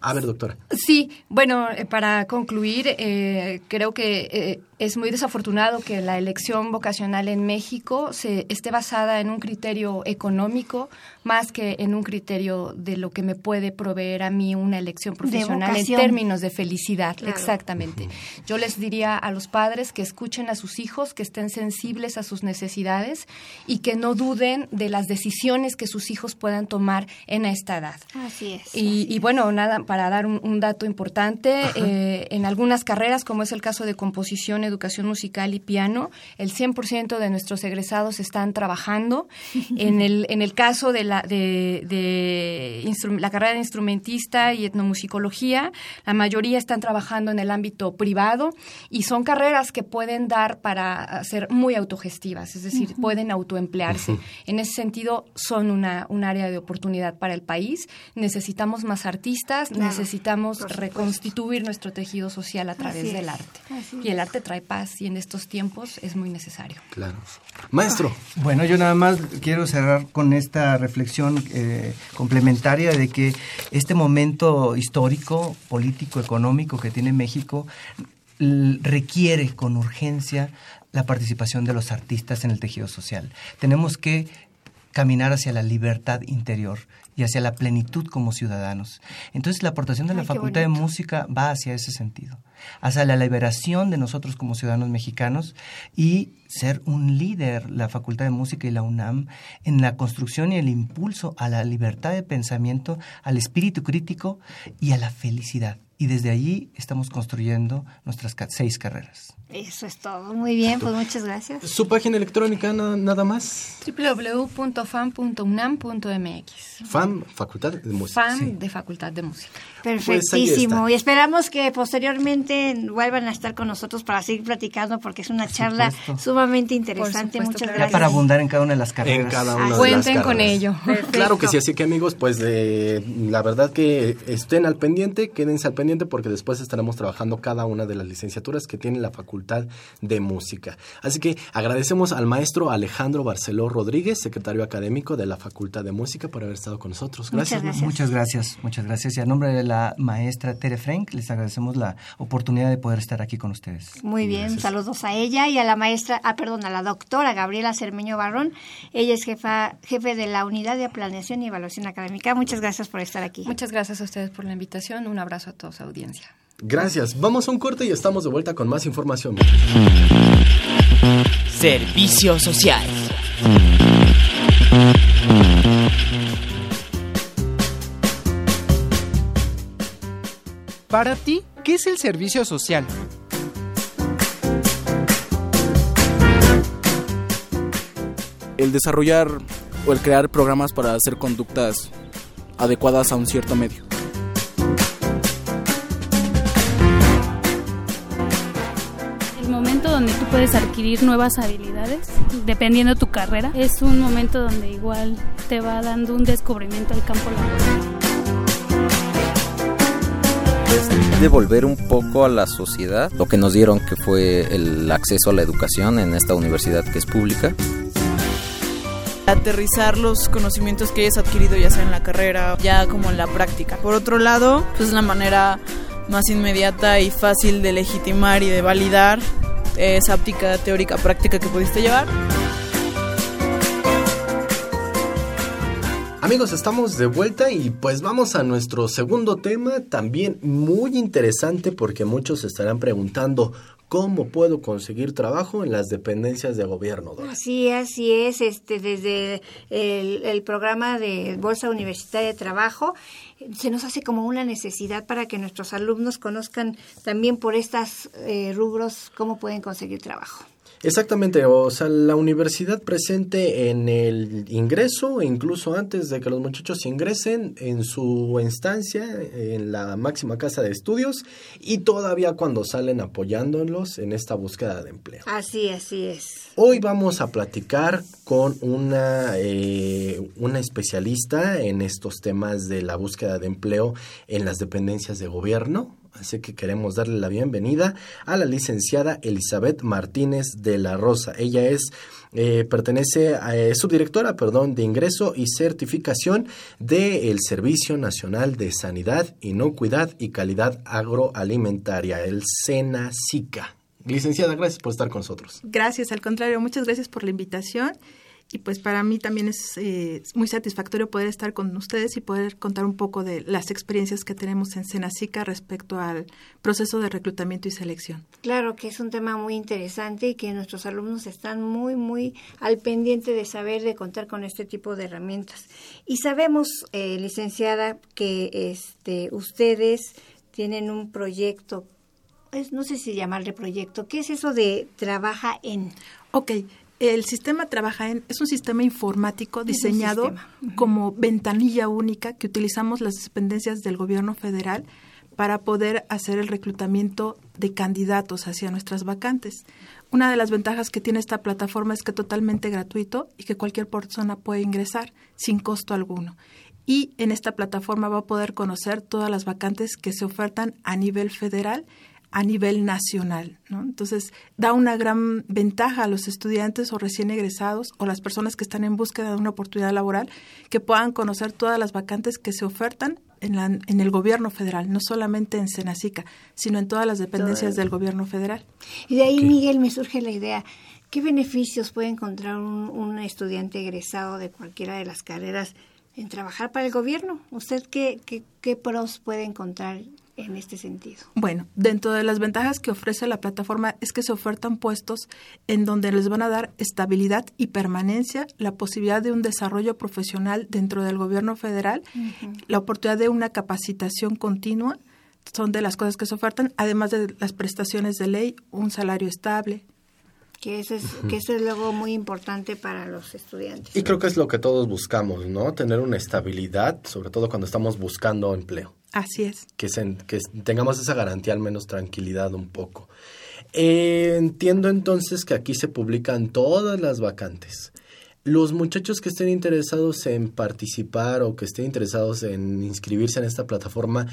a ver, doctora. Sí, bueno, eh, para concluir, eh, creo que eh, es muy desafortunado que la elección vocacional en México se esté basada en un criterio económico más que en un criterio de lo que me puede proveer a mí una elección profesional en términos de felicidad. Exactamente. Yo les diría a los padres que escuchen a sus hijos, que estén sensibles a sus necesidades y que no duden de las decisiones que sus hijos puedan tomar en esta edad. Así es. Y, bueno, nada, para dar un, dato importante, eh, en algunas carreras, como es el caso de composición, educación musical y piano, el 100% de nuestros egresados están trabajando. en, el, en el caso de la, de, de la carrera de instrumentista y etnomusicología, la mayoría están trabajando en el ámbito privado y son carreras que pueden dar para ser muy autogestivas, es decir, pueden autoemplearse. En ese sentido, son una, un área de oportunidad para el país. Necesitamos más artistas, necesitamos reconstituir nuestro tejido social a través del arte. Y el arte trae paz y en estos tiempos es muy necesario. Claro. Maestro. Bueno, yo nada más quiero cerrar con esta reflexión eh, complementaria de que este momento histórico, político, económico que tiene México requiere con urgencia la participación de los artistas en el tejido social. Tenemos que caminar hacia la libertad interior y hacia la plenitud como ciudadanos. Entonces la aportación de la Facultad de Música va hacia ese sentido, hacia la liberación de nosotros como ciudadanos mexicanos y ser un líder, la Facultad de Música y la UNAM, en la construcción y el impulso a la libertad de pensamiento, al espíritu crítico y a la felicidad. Y desde allí estamos construyendo nuestras seis carreras. Eso es todo. Muy bien, pues muchas gracias. ¿Su página electrónica nada, más? www.fam.unam.mx. FAM, Facultad de Música. FAM de Facultad de Música. Pues Perfectísimo. y esperamos que posteriormente vuelvan a estar con nosotros para seguir platicando porque es una charla sumamente interesante. muchas gracias. para abundar en cada una de las carreras. En cada una Cuenten con ello. Claro que sí, así que amigos, pues eh, la verdad que estén al pendiente, quédense al pendiente porque después estaremos trabajando cada una de las licenciaturas que tiene la Facultad de Música. Así que agradecemos al maestro Alejandro Barceló Rodríguez, secretario académico de la Facultad de Música, por haber estado con nosotros. Gracias. Muchas gracias. Muchas gracias. Y a nombre de la maestra Tere Frank, les agradecemos la oportunidad de poder estar aquí con ustedes. Muy bien, saludos a ella y a la maestra, ah, perdón, a la doctora Gabriela Cermeño Barrón. Ella es jefa, jefe de la Unidad de Planeación y Evaluación Académica. Muchas gracias por estar aquí. Muchas gracias a ustedes por la invitación. Un abrazo a toda su audiencia. Gracias. Vamos a un corte y estamos de vuelta con más información. Servicio social. Para ti, ¿qué es el servicio social? El desarrollar o el crear programas para hacer conductas adecuadas a un cierto medio. donde tú puedes adquirir nuevas habilidades dependiendo de tu carrera. Es un momento donde igual te va dando un descubrimiento del campo laboral. Devolver un poco a la sociedad lo que nos dieron que fue el acceso a la educación en esta universidad que es pública aterrizar los conocimientos que hayas adquirido ya sea en la carrera, ya como en la práctica. Por otro lado, pues la manera más inmediata y fácil de legitimar y de validar esa óptica teórica práctica que pudiste llevar. Amigos, estamos de vuelta y pues vamos a nuestro segundo tema, también muy interesante porque muchos se estarán preguntando cómo puedo conseguir trabajo en las dependencias de gobierno. Sí, así es, este, desde el, el programa de Bolsa Universitaria de Trabajo se nos hace como una necesidad para que nuestros alumnos conozcan también por estos eh, rubros cómo pueden conseguir trabajo. Exactamente, o sea, la universidad presente en el ingreso, incluso antes de que los muchachos ingresen en su instancia, en la máxima casa de estudios, y todavía cuando salen apoyándolos en esta búsqueda de empleo. Así, así es. Hoy vamos a platicar con una, eh, una especialista en estos temas de la búsqueda de empleo en las dependencias de gobierno. Así que queremos darle la bienvenida a la licenciada Elizabeth Martínez de la Rosa. Ella es eh, pertenece a, subdirectora, perdón, de ingreso y certificación del Servicio Nacional de Sanidad, Inocuidad y Calidad Agroalimentaria, el SENACICA. Licenciada, gracias por estar con nosotros. Gracias, al contrario, muchas gracias por la invitación y pues para mí también es eh, muy satisfactorio poder estar con ustedes y poder contar un poco de las experiencias que tenemos en Senacica respecto al proceso de reclutamiento y selección. Claro que es un tema muy interesante y que nuestros alumnos están muy, muy al pendiente de saber, de contar con este tipo de herramientas. Y sabemos, eh, licenciada, que este, ustedes tienen un proyecto es, no sé si llamarle proyecto, ¿qué es eso de trabaja en? Ok, el sistema trabaja en, es un sistema informático diseñado como ventanilla única que utilizamos las dependencias del gobierno federal para poder hacer el reclutamiento de candidatos hacia nuestras vacantes. Una de las ventajas que tiene esta plataforma es que es totalmente gratuito y que cualquier persona puede ingresar sin costo alguno. Y en esta plataforma va a poder conocer todas las vacantes que se ofertan a nivel federal a nivel nacional. ¿no? Entonces, da una gran ventaja a los estudiantes o recién egresados o las personas que están en búsqueda de una oportunidad laboral que puedan conocer todas las vacantes que se ofertan en, la, en el gobierno federal, no solamente en Senacica, sino en todas las dependencias del gobierno federal. Y de ahí, Miguel, me surge la idea, ¿qué beneficios puede encontrar un, un estudiante egresado de cualquiera de las carreras en trabajar para el gobierno? ¿Usted qué, qué, qué pros puede encontrar en este sentido? Bueno, dentro de las ventajas que ofrece la plataforma es que se ofertan puestos en donde les van a dar estabilidad y permanencia, la posibilidad de un desarrollo profesional dentro del gobierno federal, la oportunidad de una capacitación continua, son de las cosas que se ofertan, además de las prestaciones de ley, un salario estable, que eso es que eso es luego muy importante para los estudiantes. Y creo que es lo que todos buscamos, ¿no? Tener una estabilidad, sobre todo cuando estamos buscando empleo. Así es. Que, que tengamos esa garantía, al menos tranquilidad un poco. Eh, entiendo entonces que aquí se publican todas las vacantes. Los muchachos que estén interesados en participar o que estén interesados en inscribirse en esta plataforma,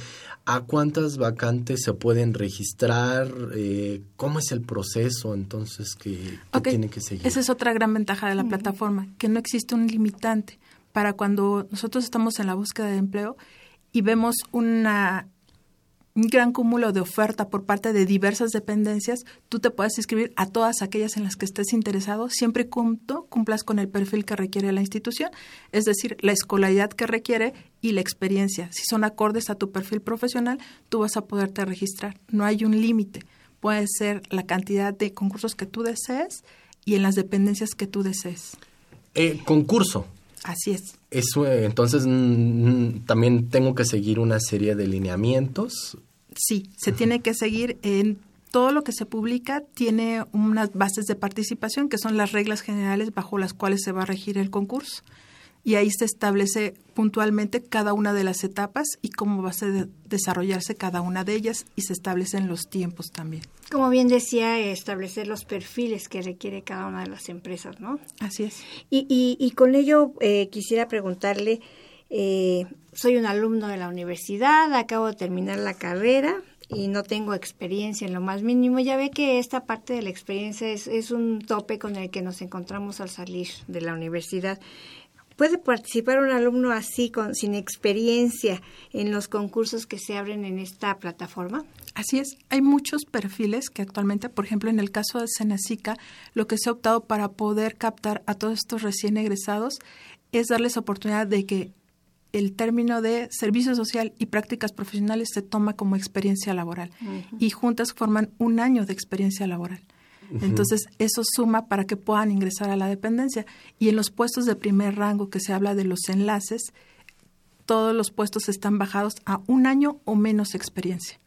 ¿a cuántas vacantes se pueden registrar? Eh, ¿Cómo es el proceso entonces que, tiene que seguir? Esa es otra gran ventaja de la plataforma, que no existe un limitante para cuando nosotros estamos en la búsqueda de empleo y vemos una, un gran cúmulo de oferta por parte de diversas dependencias, tú te puedes inscribir a todas aquellas en las que estés interesado, siempre y cumplas con el perfil que requiere la institución, es decir, la escolaridad que requiere y la experiencia. Si son acordes a tu perfil profesional, tú vas a poderte registrar. No hay un límite. Puede ser la cantidad de concursos que tú desees y en las dependencias que tú desees. Eh, concurso. Así es. Eso, entonces, mm, también tengo que seguir una serie de lineamientos. Sí, se tiene que seguir en todo lo que se publica tiene unas bases de participación que son las reglas generales bajo las cuales se va a regir el concurso y ahí se establece puntualmente cada una de las etapas y cómo va a desarrollarse cada una de ellas y se establecen los tiempos también. Como bien decía, establecer los perfiles que requiere cada una de las empresas, ¿no? Así es. Y, y, con ello eh, quisiera preguntarle, eh, soy un alumno de la universidad, acabo de terminar la carrera, y no tengo experiencia en lo más mínimo. Ya ve que esta parte de la experiencia es, es un tope con el que nos encontramos al salir de la universidad. ¿Puede participar un alumno así, con, sin experiencia, en los concursos que se abren en esta plataforma? Así es, hay muchos perfiles que actualmente, por ejemplo, en el caso de Senacica, lo que se ha optado para poder captar a todos estos recién egresados es darles oportunidad de que el término de servicio social y prácticas profesionales se toma como experiencia laboral y juntas forman un año de experiencia laboral. Entonces, eso suma para que puedan ingresar a la dependencia. Y en los puestos de primer rango que se habla de los enlaces, todos los puestos están bajados a un año o menos experiencia.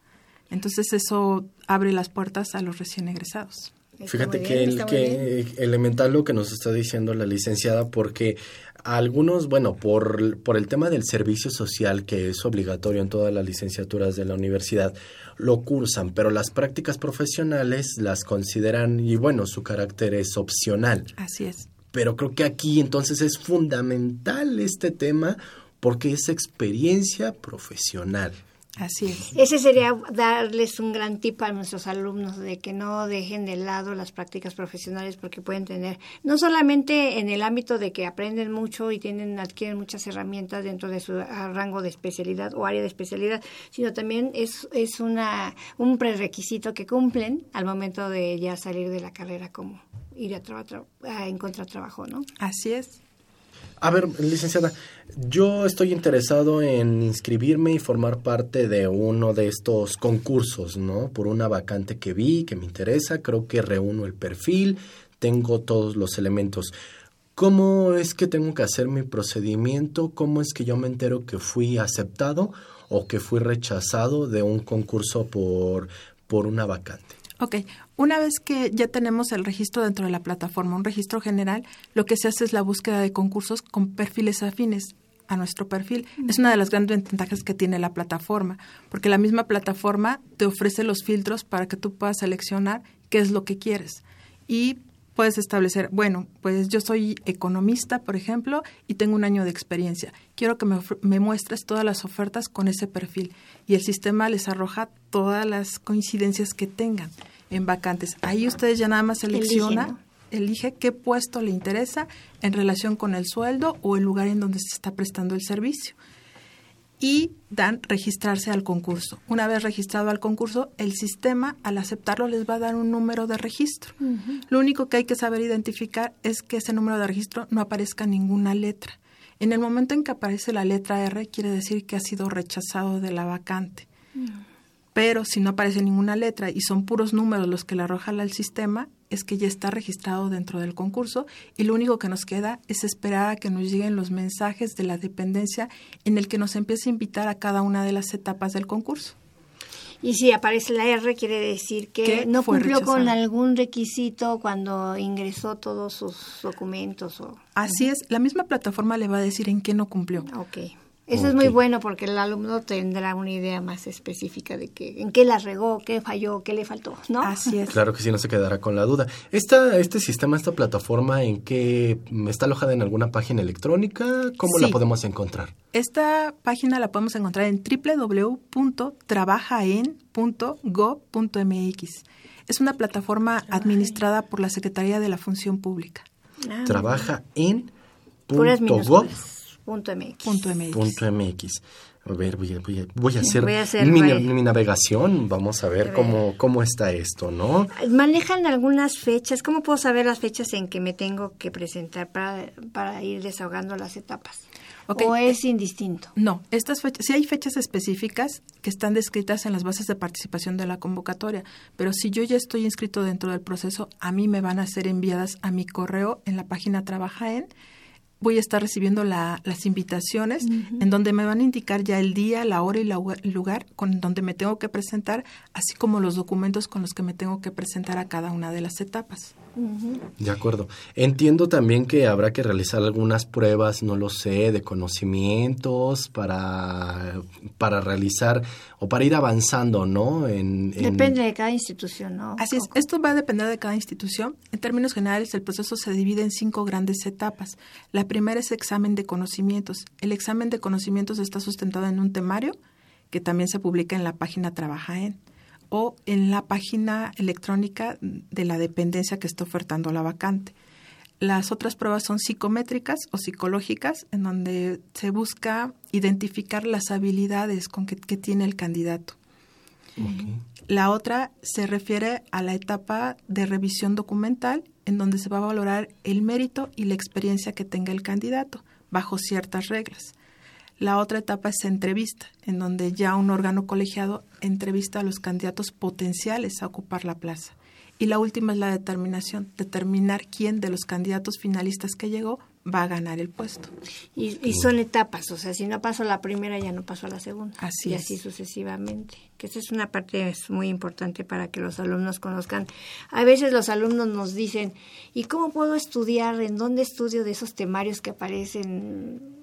Entonces, eso abre las puertas a los recién egresados. Fíjate que, el, que elemental lo que nos está diciendo la licenciada, porque algunos, bueno, por, por el tema del servicio social que es obligatorio en todas las licenciaturas de la universidad, lo cursan, pero las prácticas profesionales las consideran y bueno, su carácter es opcional. Así es. Pero creo que aquí entonces es fundamental este tema porque es experiencia profesional. Así es. Ese sería darles un gran tip a nuestros alumnos de que no dejen de lado las prácticas profesionales porque pueden tener, no solamente en el ámbito de que aprenden mucho y tienen adquieren muchas herramientas dentro de su rango de especialidad o área de especialidad, sino también es, es una, un prerequisito que cumplen al momento de ya salir de la carrera como ir a, a encontrar trabajo, ¿no? Así es. A ver, licenciada, yo estoy interesado en inscribirme y formar parte de uno de estos concursos, ¿no? Por una vacante que vi, que me interesa, creo que reúno el perfil, tengo todos los elementos. ¿Cómo es que tengo que hacer mi procedimiento? ¿Cómo es que yo me entero que fui aceptado o que fui rechazado de un concurso por, por una vacante? Ok, una vez que ya tenemos el registro dentro de la plataforma, un registro general, lo que se hace es la búsqueda de concursos con perfiles afines a nuestro perfil. Es una de las grandes ventajas que tiene la plataforma, porque la misma plataforma te ofrece los filtros para que tú puedas seleccionar qué es lo que quieres. Y puedes establecer, bueno, pues yo soy economista, por ejemplo, y tengo un año de experiencia. Quiero que me, me, muestres todas las ofertas con ese perfil. Y el sistema les arroja todas las coincidencias que tengan en vacantes. Ahí ustedes ya nada más selecciona, elige qué puesto le interesa en relación con el sueldo o el lugar en donde se está prestando el servicio. Y dan registrarse al concurso. Una vez registrado al concurso, el sistema al aceptarlo les va a dar un número de registro. Lo único que hay que saber identificar es que ese número de registro no aparezca ninguna letra. En el momento en que aparece la letra R, quiere decir que ha sido rechazado de la vacante pero si no aparece ninguna letra y son puros números los que le arroja al sistema, es que ya está registrado dentro del concurso y lo único que nos queda es esperar a que nos lleguen los mensajes de la dependencia en el que nos empiece a invitar a cada una de las etapas del concurso. Y si aparece la R, quiere decir que no cumplió con algún requisito cuando ingresó todos sus documentos. O... Así es, la misma plataforma le va a decir en qué no cumplió. Ok. Eso es muy bueno porque el alumno tendrá una idea más específica de que, en qué la regó, qué falló, qué le faltó, ¿no? Así es. Claro que sí, no se quedará con la duda. Esta, ¿Este sistema, esta plataforma, en qué está alojada en alguna página electrónica? ¿Cómo la podemos encontrar? Esta página la podemos encontrar en www.trabajaen.gov.mx. Es una plataforma administrada por la Secretaría de la Función Pública. Ah, Trabaja en Punto MX. Punto MX. A ver, voy a, voy a, hacer, mi, navegación, vamos a ver cómo, cómo está esto, ¿no? ¿Manejan algunas fechas? ¿Cómo puedo saber las fechas en que me tengo que presentar para, para ir desahogando las etapas? ¿O es indistinto? No, estas fechas, sí hay fechas específicas que están descritas en las bases de participación de la convocatoria, pero si yo ya estoy inscrito dentro del proceso, a mí me van a ser enviadas a mi correo en la página Trabaja en voy a estar recibiendo las invitaciones en donde me van a indicar ya el día, la hora y el lugar con donde me tengo que presentar, así como los documentos con los que me tengo que presentar a cada una de las etapas. De acuerdo. Entiendo también que habrá que realizar algunas pruebas, no lo sé, de conocimientos para, para realizar o para ir avanzando, ¿no? En, Depende de cada institución, ¿no? Así es. Esto va a depender de cada institución. En términos generales, el proceso se divide en cinco grandes etapas. La primera es examen de conocimientos. El examen de conocimientos está sustentado en un temario que también se publica en la página Trabaja en o en la página electrónica de la dependencia que está ofertando la vacante. Las otras pruebas son psicométricas o psicológicas, en donde se busca identificar las habilidades con que, tiene el candidato. La otra se refiere a la etapa de revisión documental, en donde se va a valorar el mérito y la experiencia que tenga el candidato, bajo ciertas reglas. La otra etapa es entrevista, en donde ya un órgano colegiado entrevista a los candidatos potenciales a ocupar la plaza. y la última es la determinación, determinar quién de los candidatos finalistas que llegó va a ganar el puesto. Y, y son etapas, o sea, si no paso la primera, ya no paso a la segunda. Así y es. así sucesivamente. Que esa es una parte es muy importante para que los alumnos conozcan. A veces los alumnos nos dicen, ¿y cómo puedo estudiar? ¿En dónde estudio de esos temarios que aparecen?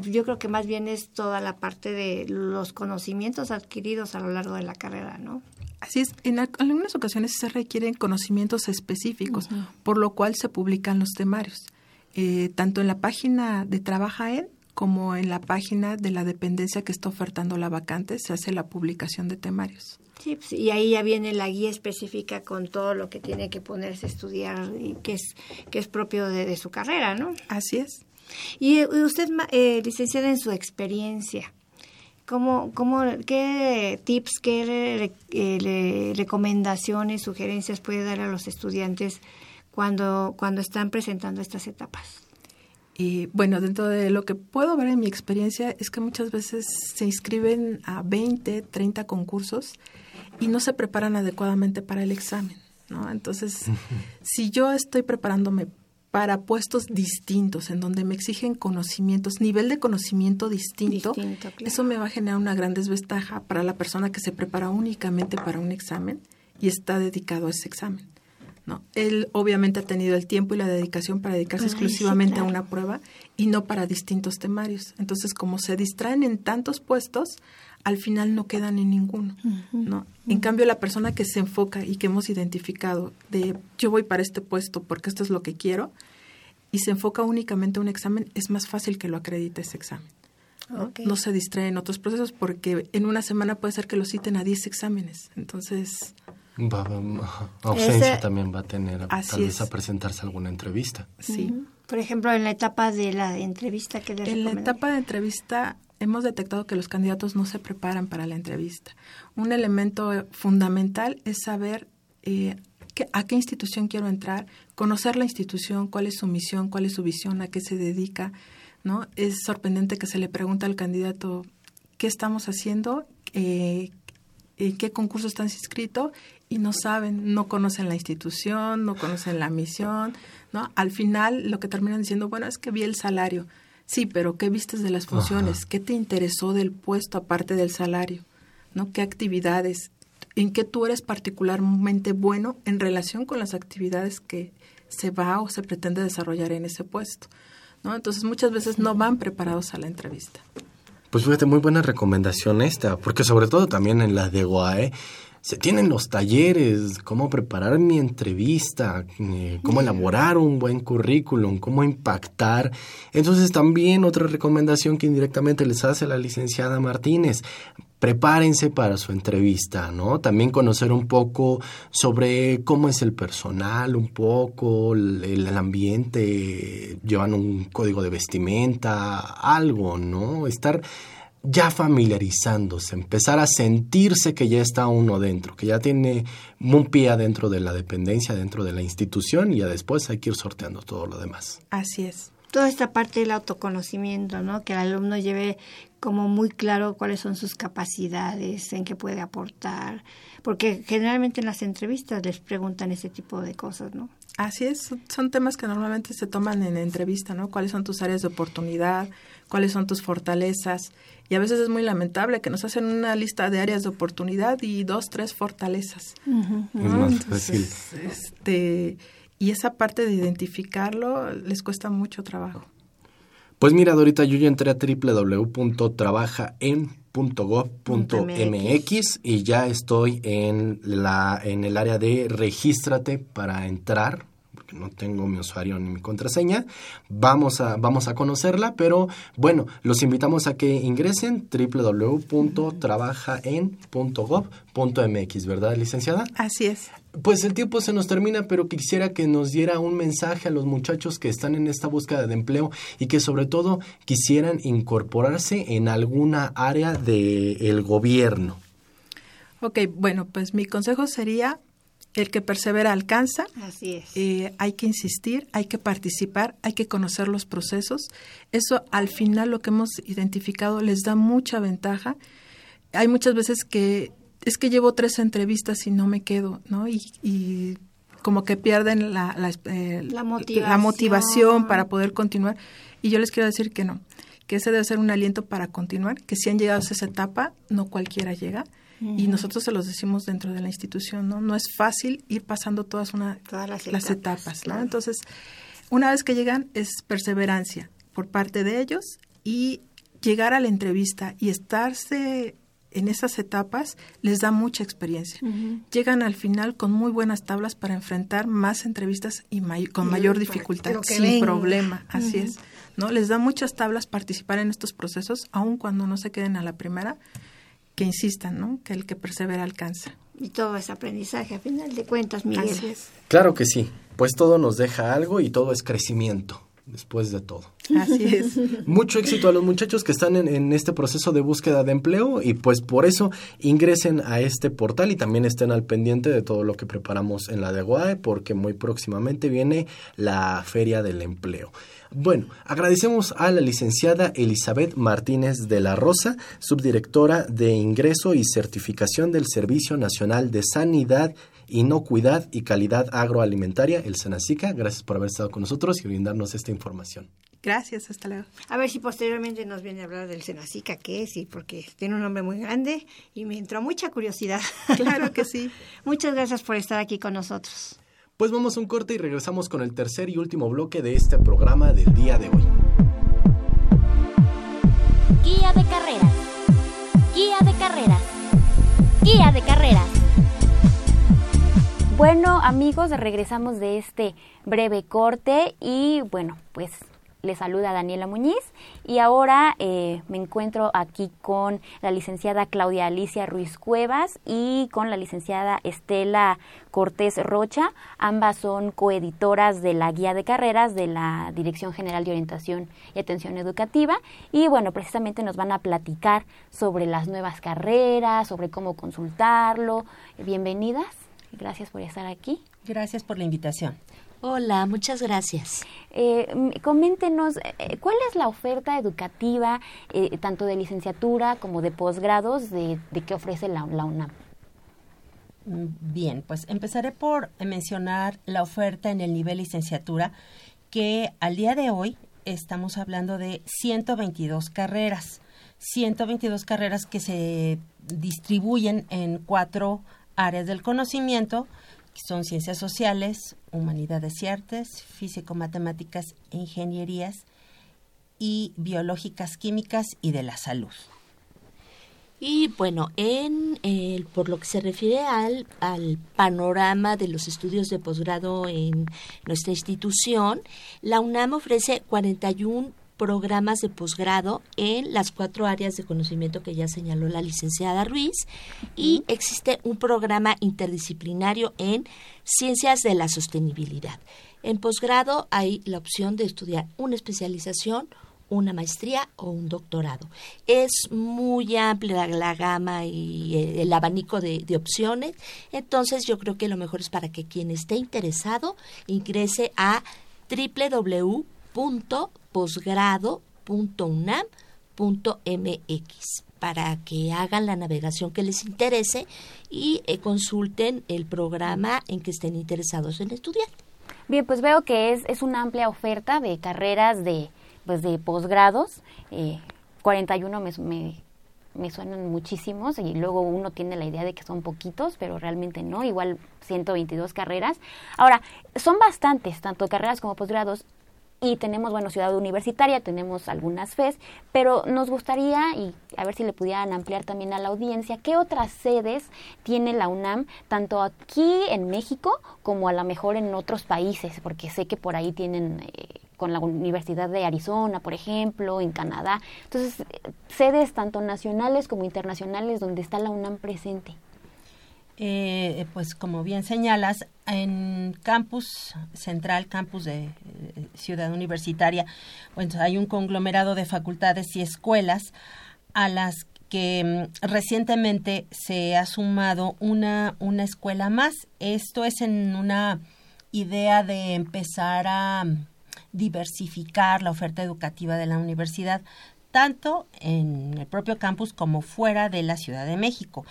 Yo creo que más bien es toda la parte de los conocimientos adquiridos a lo largo de la carrera, ¿no? Así es, en al- algunas ocasiones se requieren conocimientos específicos, por lo cual se publican los temarios, eh, tanto en la página de Trabaja en como en la página de la dependencia que está ofertando la vacante, se hace la publicación de temarios. Sí, pues, y ahí ya viene la guía específica con todo lo que tiene que ponerse a estudiar y que es, que es propio de, de su carrera, ¿no? Así es. Y eh, usted, ma- eh, licenciada en su experiencia, ¿cómo, cómo, ¿qué tips, qué re- eh, le- recomendaciones, sugerencias puede dar a los estudiantes cuando, cuando están presentando estas etapas? Y bueno, dentro de lo que puedo ver en mi experiencia es que muchas veces se inscriben a 20, 30 concursos y no se preparan adecuadamente para el examen, ¿no? Entonces, si yo estoy preparándome para puestos distintos, en donde me exigen conocimientos, nivel de conocimiento distinto, Distinto, claro. eso me va a generar una gran desventaja para la persona que se prepara únicamente para un examen y está dedicado a ese examen. ¿no? Él obviamente ha tenido el tiempo y la dedicación para dedicarse Ay, sí, exclusivamente claro. a una prueba y no para distintos temarios. Entonces, como se distraen en tantos puestos, al final no quedan en ninguno. ¿no? En cambio, la persona que se enfoca y que hemos identificado de yo voy para este puesto porque esto es lo que quiero y se enfoca únicamente a un examen, es más fácil que lo acredite ese examen. ¿no? Ok. no se distrae en otros procesos porque en una semana puede ser que lo citen a 10 exámenes. Entonces, Va- va- ausencia Ese- también va a tener, Así tal vez es. a presentarse alguna entrevista. sí. Por ejemplo, en la etapa de la entrevista que En la etapa de entrevista hemos detectado que los candidatos no se preparan para la entrevista. Un elemento eh, fundamental es saber eh, a qué institución quiero entrar, conocer la institución, cuál es su misión, cuál es su visión, a qué se dedica. ¿no? Es sorprendente que se le pregunta al candidato qué estamos haciendo, eh, en qué concurso están inscrito y no saben, no conocen la institución, no conocen la misión, ¿no? Al final lo que terminan diciendo, bueno, es que vi el salario. Sí, pero ¿qué vistes de las funciones? ¿Qué te interesó del puesto aparte del salario? ¿No? ¿Qué actividades? ¿En qué tú eres particularmente bueno en relación con las actividades que se va o se pretende desarrollar en ese puesto? ¿no? Entonces muchas veces no van preparados a la entrevista. Pues fíjate, muy buena recomendación esta, porque sobre todo también en la de GOAE se tienen los talleres, cómo preparar mi entrevista, eh, cómo elaborar un buen currículum, cómo impactar. Entonces también otra recomendación que indirectamente les hace la licenciada Martínez, prepárense para su entrevista, ¿no? También conocer un poco sobre cómo es el personal, un poco el, el ambiente, llevan un código de vestimenta, algo, ¿no? Estar ya familiarizándose, empezar a sentirse que ya está uno dentro, que ya tiene un pie adentro de la dependencia, dentro de la institución y ya después hay que ir sorteando todo lo demás. Así es. Toda esta parte del autoconocimiento, ¿no? Que el alumno lleve como muy claro cuáles son sus capacidades, en qué puede aportar, porque generalmente en las entrevistas les preguntan ese tipo de cosas, ¿no? Así es, son- son temas que normalmente se toman en entrevista, ¿no? ¿Cuáles son tus áreas de oportunidad? ¿Cuáles son tus fortalezas? Y a veces es muy lamentable que nos hacen una lista de áreas de oportunidad y dos, tres fortalezas. ¿no? Es más Entonces, este, y esa parte de identificarlo les cuesta mucho trabajo. Pues mira, Dorita, yo ya entré a www.trabajaen.gov.mx y ya estoy en, la, en el área de regístrate para entrar, porque no tengo mi usuario ni mi contraseña. Vamos a, vamos a conocerla, pero bueno, los invitamos a que ingresen www.trabajaen.gov.mx, ¿verdad, licenciada? Así es. Pues el tiempo se nos termina, pero quisiera que nos diera un mensaje a los muchachos que están en esta búsqueda de empleo y que sobre todo quisieran incorporarse en alguna área del gobierno. Ok, bueno, pues mi consejo sería el que persevera alcanza. Así es. Eh, hay que insistir, hay que participar, hay que conocer los procesos. Eso al final lo que hemos identificado les da mucha ventaja. Hay muchas veces que es que llevo tres entrevistas y no me quedo, ¿no? Y, y como que pierden la, la, eh, la, motivación. la, motivación. para poder continuar. Y yo les quiero decir que no, que ese debe ser un aliento para continuar, que si han llegado a esa etapa, no cualquiera llega. Y nosotros se los decimos dentro de la institución, ¿no? No es fácil ir pasando todas, una, todas las, las etapas, etapas, ¿no? claro. Entonces, una vez que llegan, es perseverancia por parte de ellos y llegar a la entrevista y estarse en esas etapas les da mucha experiencia. Llegan al final con muy buenas tablas para enfrentar más entrevistas y may- con mayor dificultad, sin venga. problema, así es. ¿no? Les da muchas tablas participar en estos procesos, aun cuando no se queden a la primera, que insistan, ¿no? que el que persevera alcanza. Y todo es aprendizaje, a final de cuentas, Miguel. Así es. Claro que sí, pues todo nos deja algo y todo es crecimiento, después de todo. Así es. Mucho éxito a los muchachos que están en, en este proceso de búsqueda de empleo y pues por eso ingresen a este portal y también estén al pendiente de todo lo que preparamos en la de Guae porque muy próximamente viene la Feria del Empleo. Bueno, agradecemos a la licenciada Elizabeth Martínez de la Rosa, subdirectora de Ingreso y Certificación del Servicio Nacional de Sanidad, Inocuidad y Calidad Agroalimentaria, el SENACICA. Gracias por haber estado con nosotros y brindarnos esta información. Gracias, hasta luego. A ver si posteriormente nos viene a hablar del Senacica, qué es, y porque tiene un nombre muy grande y me entró mucha curiosidad. Claro que sí. Muchas gracias por estar aquí con nosotros. Pues vamos a un corte y regresamos con el tercer y último bloque de este programa del día de hoy. Guía de carreras. Guía de carreras. Guía de carreras. Bueno amigos, regresamos de este breve corte y bueno, pues les saluda Daniela Muñiz y ahora eh, me encuentro aquí con la licenciada Claudia Alicia Ruiz Cuevas y con la licenciada Estela Cortés Rocha. Ambas son coeditoras de la guía de carreras de la Dirección General de Orientación y Atención Educativa y bueno, precisamente nos van a platicar sobre las nuevas carreras, sobre cómo consultarlo. Bienvenidas, gracias por estar aquí. Gracias por la invitación. Hola, muchas gracias. Eh, coméntenos, eh, ¿cuál es la oferta educativa, eh, tanto de licenciatura como de posgrados, de, de que ofrece la, la UNAM? Mm, Bien, pues empezaré por mencionar la oferta en el nivel licenciatura, que al día de hoy estamos hablando de 122 carreras. 122 carreras que se distribuyen en cuatro áreas del conocimiento, que son ciencias sociales, humanidades y artes, físico-matemáticas e ingenierías, y biológicas, químicas y de la salud. Y bueno, en por lo que se refiere al, al panorama de los estudios de posgrado en nuestra institución, la UNAM ofrece 41 programas de posgrado en las cuatro áreas de conocimiento que ya señaló la licenciada Ruiz y existe un programa interdisciplinario en ciencias de la sostenibilidad. En posgrado hay la opción de estudiar una especialización, una maestría o un doctorado. Es muy amplia la, gama y el, el abanico de, de opciones, entonces yo creo que lo mejor es para que quien esté interesado ingrese a www.posgrado.unam.mx para que hagan la navegación que les interese y eh, consulten el programa en que estén interesados en estudiar. Bien, pues veo que es, es una amplia oferta de carreras de, pues de posgrados. Eh, 41 me, me, me suenan muchísimos y luego uno tiene la idea de que son poquitos, pero realmente no, igual 122 carreras. Ahora, son bastantes, tanto carreras como posgrados, y tenemos, bueno, ciudad universitaria, tenemos algunas FES, pero nos gustaría, y a ver si le pudieran ampliar también a la audiencia, ¿qué otras sedes tiene la UNAM, tanto aquí en México como a lo mejor en otros países? Porque sé que por ahí tienen... Eh, con la Universidad de Arizona, por ejemplo, en Canadá. Entonces, eh, sedes tanto nacionales como internacionales donde está la UNAM presente. Eh, pues como bien señalas, en campus central, campus de eh, Ciudad Universitaria, pues hay un conglomerado de facultades y escuelas a las que mm, recientemente se ha sumado una, una escuela más. Esto es en una idea de empezar a mm, diversificar la oferta educativa de la universidad, tanto en el propio campus como fuera de la Ciudad de México.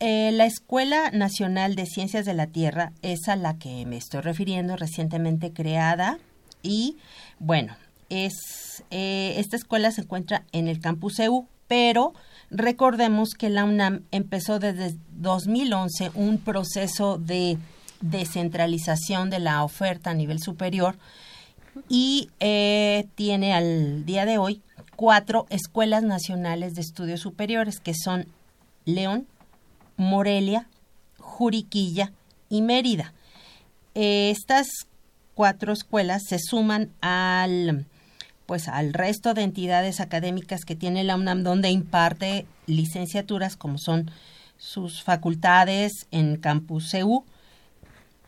Eh, la Escuela Nacional de Ciencias de la Tierra es a la que me estoy refiriendo, recientemente creada y bueno, es eh, esta escuela se encuentra en el campus EU, pero recordemos que la UNAM empezó desde 2011 un proceso de descentralización de la oferta a nivel superior y eh, tiene al día de hoy cuatro escuelas nacionales de estudios superiores que son León, Morelia, Juriquilla y Mérida. estas cuatro escuelas se suman al pues al resto de entidades académicas que tiene la UNAM donde imparte licenciaturas como son sus facultades en Campus EU.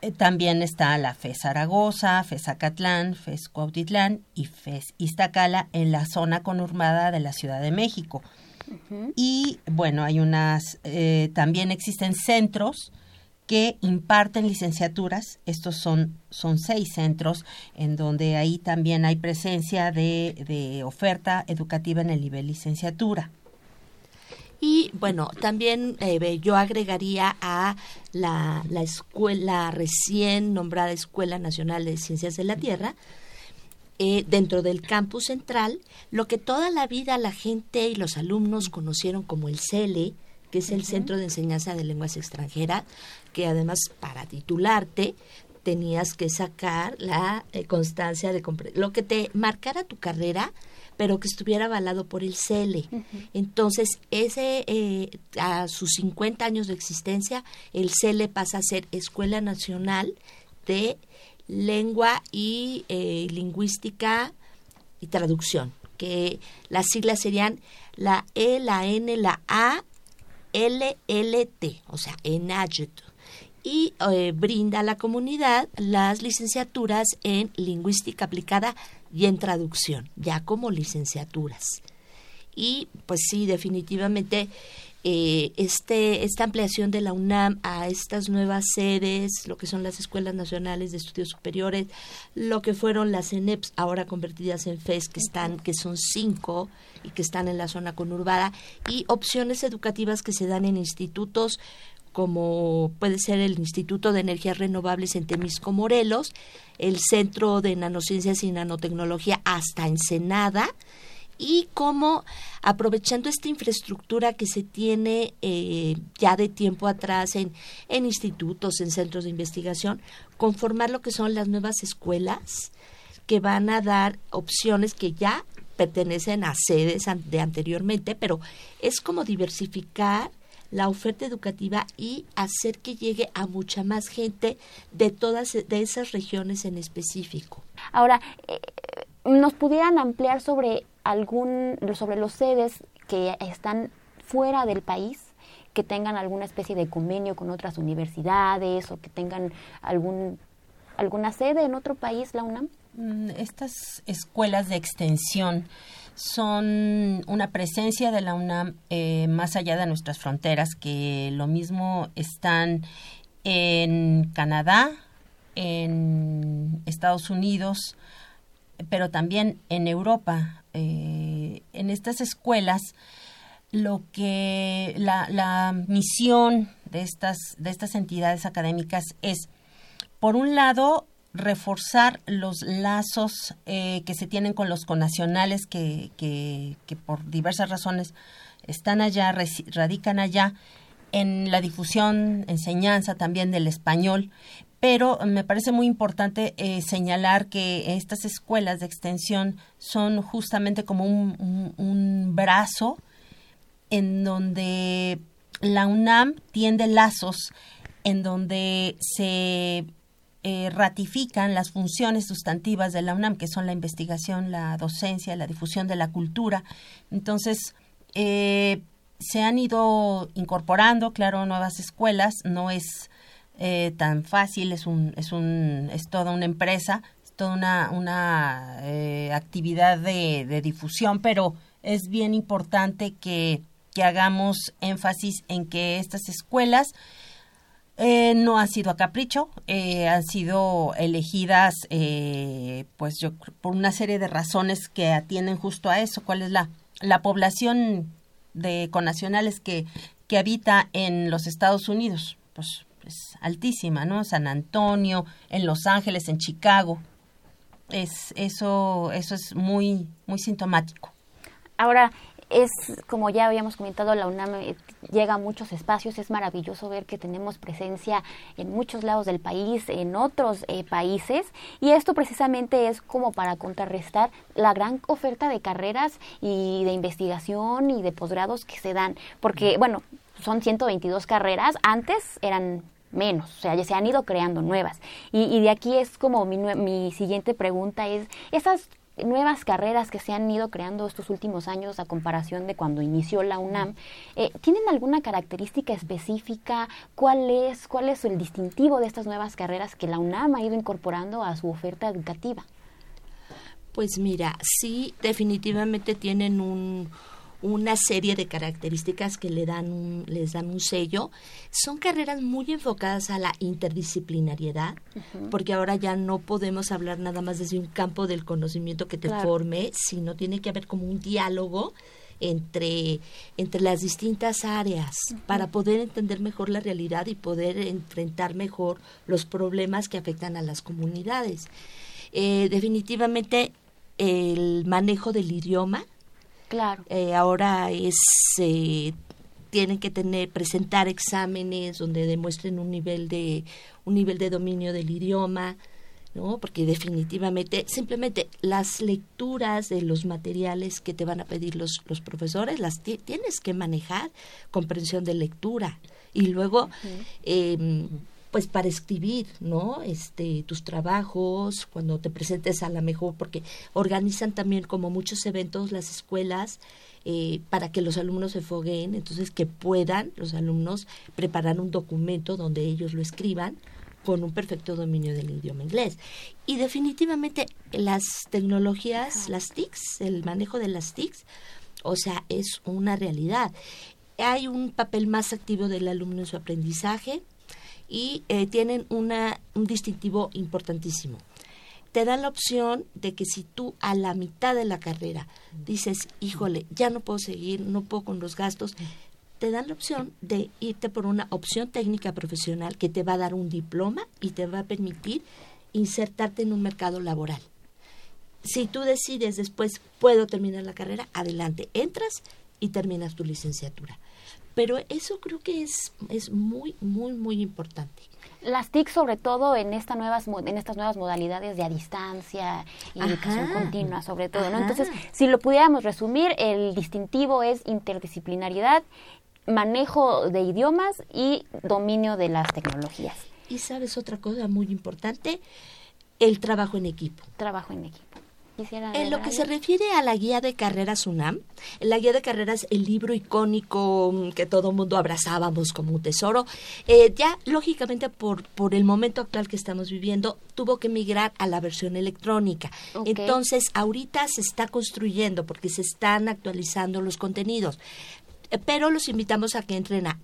Eh, también está la FES Zaragoza, FES Acatlán, FES Cuautitlán y FES Iztacala en la zona conurbada de la Ciudad de México. Y bueno, hay unas, eh, también existen centros que imparten licenciaturas. Estos son, son seis centros en donde ahí también hay presencia de, de oferta educativa en el nivel licenciatura. Y bueno, también eh, yo agregaría a la, la, escuela recién nombrada Escuela Nacional de Ciencias de la Tierra, eh, dentro del campus central, lo que toda la vida la gente y los alumnos conocieron como el CELE, que es el Centro de Enseñanza de Lenguas Extranjeras, que además para titularte tenías que sacar la eh, constancia de lo que te marcara tu carrera pero que estuviera avalado por el CELE. Entonces, ese eh, a sus 50 años de existencia, el CELE pasa a ser Escuela Nacional de Lengua y eh, Lingüística y Traducción, que las siglas serían la E, la N, la A, L, L, T, o sea, ENAGET y eh, brinda a la comunidad las licenciaturas en lingüística aplicada y en traducción, ya como licenciaturas. Y pues sí, definitivamente eh, este, esta ampliación de la UNAM a estas nuevas sedes, lo que son las Escuelas Nacionales de Estudios Superiores, lo que fueron las ENEPs, ahora convertidas en FES, que están, que son cinco y que están en la zona conurbada, y opciones educativas que se dan en institutos como puede ser el Instituto de Energías Renovables en Temisco, Morelos, el Centro de Nanociencias y Nanotecnología hasta Ensenada, y cómo aprovechando esta infraestructura que se tiene eh, ya de tiempo atrás en, en institutos, en centros de investigación, conformar lo que son las nuevas escuelas que van a dar opciones que ya pertenecen a sedes de anteriormente, pero es como diversificar la oferta educativa y hacer que llegue a mucha más gente de todas de esas regiones en específico. Ahora, eh, ¿nos pudieran ampliar sobre algún sobre los sedes que están fuera del país? que tengan alguna especie de convenio con otras universidades o que tengan algún alguna sede en otro país, la UNAM? Mm, estas escuelas de extensión son una presencia de la UNAM eh, más allá de nuestras fronteras, que lo mismo están en Canadá, en Estados Unidos, pero también en Europa. Eh, en estas escuelas, lo que la, la misión de estas, de estas entidades académicas es, por un lado, reforzar los lazos eh, que se tienen con los conacionales que, que, por diversas razones están allá, radican allá, en la difusión, enseñanza también del español, pero me parece muy importante eh, señalar que estas escuelas de extensión son justamente como un, brazo en donde la UNAM tiende lazos en donde se eh, ratifican las funciones sustantivas de la UNAM, que son la investigación, la docencia, la difusión de la cultura. Entonces, eh, se han ido incorporando, claro, nuevas escuelas. No es eh, tan fácil, es un, es un, es toda una empresa, es toda una, una actividad de, de difusión, pero es bien importante que, que hagamos énfasis en que estas escuelas eh, no ha sido a capricho, eh, han sido elegidas, eh, pues yo por una serie de razones que atienden justo a eso. ¿Cuál es la, la población de conacionales que, que habita en los Estados Unidos, pues es altísima, ¿no? San Antonio, en Los Ángeles, en Chicago. Es eso eso es muy muy sintomático. Ahora, es como ya habíamos comentado, la UNAM eh, llega a muchos espacios, es maravilloso ver que tenemos presencia en muchos lados del país, en otros eh, países, y esto precisamente es como para contrarrestar la gran oferta de carreras y de investigación y de posgrados que se dan, porque bueno, son 122 carreras, antes eran menos, o sea, ya se han ido creando nuevas. Y, y de aquí es como mi, mi siguiente pregunta es, esas nuevas carreras que se han ido creando estos últimos años a comparación de cuando inició la UNAM, eh, ¿tienen alguna característica específica? ¿Cuál es, ¿Cuál es el distintivo de estas nuevas carreras que la UNAM ha ido incorporando a su oferta educativa? Pues mira, sí, definitivamente tienen un, una serie de características que le dan un, les dan un sello. Son carreras muy enfocadas a la interdisciplinariedad, porque ahora ya no podemos hablar nada más desde un campo del conocimiento que te forme, sino tiene que haber como un diálogo entre, entre las distintas áreas para poder entender mejor la realidad y poder enfrentar mejor los problemas que afectan a las comunidades. Eh, definitivamente el manejo del idioma Claro. Eh, ahora es eh, tienen que tener presentar exámenes donde demuestren un nivel de un nivel de dominio del idioma, ¿no? Porque definitivamente simplemente las lecturas de los materiales que te van a pedir los los profesores las tienes que manejar comprensión de lectura y luego pues para escribir, ¿no? Este, tus trabajos, cuando te presentes a la mejor, porque organizan también como muchos eventos las escuelas eh, para que los alumnos se fogueen, entonces que puedan los alumnos preparar un documento donde ellos lo escriban con un perfecto dominio del idioma inglés. Y definitivamente las tecnologías, las TICs, el manejo de las TICs, o sea, es una realidad. Hay un papel más activo del alumno en su aprendizaje, y eh, tienen una, un distintivo importantísimo. Te dan la opción de que si tú a la mitad de la carrera dices, híjole, ya no puedo seguir, no puedo con los gastos, te dan la opción de irte por una opción técnica profesional que te va a dar un diploma y te va a permitir insertarte en un mercado laboral. Si tú decides después, puedo terminar la carrera, adelante, entras y terminas tu licenciatura. Pero eso creo que es, es muy, muy, muy importante. Las TIC sobre todo en, esta nuevas, en estas nuevas modalidades de a distancia y educación continua sobre todo, ¿no? Entonces, si lo pudiéramos resumir, el distintivo es interdisciplinariedad, manejo de idiomas y dominio de las tecnologías. Y sabes otra cosa muy importante, el trabajo en equipo. Trabajo en equipo en lo que se refiere a la guía de carreras UNAM, la guía de carreras, el libro icónico mm, que todo mundo abrazábamos como un tesoro, eh, ya lógicamente por, por el momento actual que estamos viviendo, tuvo que migrar a la versión electrónica. Entonces, ahorita se está construyendo porque se están actualizando los contenidos. Eh, pero los invitamos a que entren a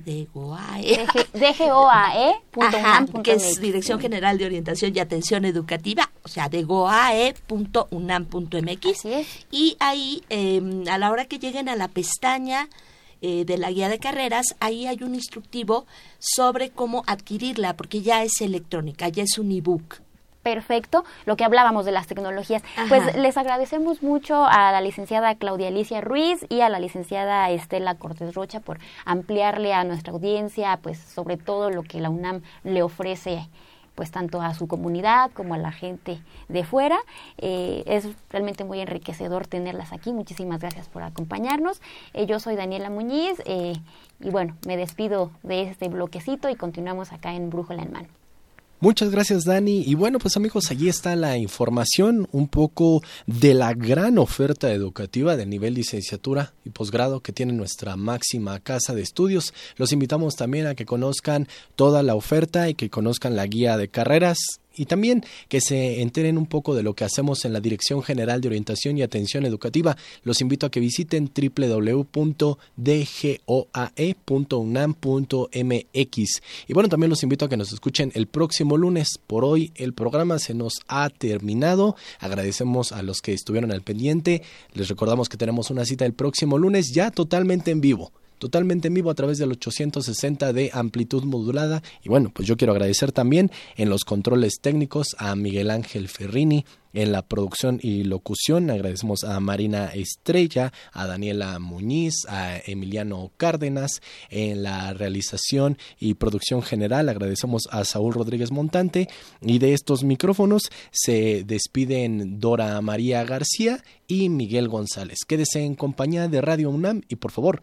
www.degoae, DGOAE. que es Dirección General de Orientación y Atención Educativa, o sea, degoae.unam.mx. Y ahí, em, a la hora que lleguen a la pestaña eh, de la guía de carreras, ahí hay un instructivo sobre cómo adquirirla, porque ya es electrónica, ya es un ebook perfecto lo que hablábamos de las tecnologías. Pues les agradecemos mucho a la licenciada Claudia Alicia Ruiz y a la licenciada Estela Cortés Rocha por ampliarle a nuestra audiencia, pues sobre todo lo que la UNAM le ofrece pues tanto a su comunidad como a la gente de fuera. Eh, es realmente muy enriquecedor tenerlas aquí. Muchísimas gracias por acompañarnos. Eh, yo soy Daniela Muñiz eh, y bueno, me despido de este bloquecito y continuamos acá en Brújula en Mano. Muchas gracias Dani. Y bueno, pues amigos, allí está la información un poco de la gran oferta educativa de nivel licenciatura y posgrado que tiene nuestra máxima casa de estudios. Los invitamos también a que conozcan toda la oferta y que conozcan la guía de carreras y también que se enteren un poco de lo que hacemos en la Dirección General de Orientación y Atención Educativa. Los invito a que visiten www.dgoae.unam.mx. Y bueno, también los invito a que nos escuchen el próximo lunes. Por hoy el programa se nos ha terminado. Agradecemos a los que estuvieron al pendiente. Les recordamos que tenemos una cita el próximo lunes ya totalmente en vivo totalmente en vivo a través del 860 de amplitud modulada. Y bueno, pues yo quiero agradecer también en los controles técnicos a Miguel Ángel Ferrini, en la producción y locución agradecemos a Marina Estrella, a Daniela Muñiz, a Emiliano Cárdenas. En la realización y producción general agradecemos a Saúl Rodríguez Montante. Y de estos micrófonos se despiden Dora María García y Miguel González. Quédese en compañía de Radio UNAM y por favor,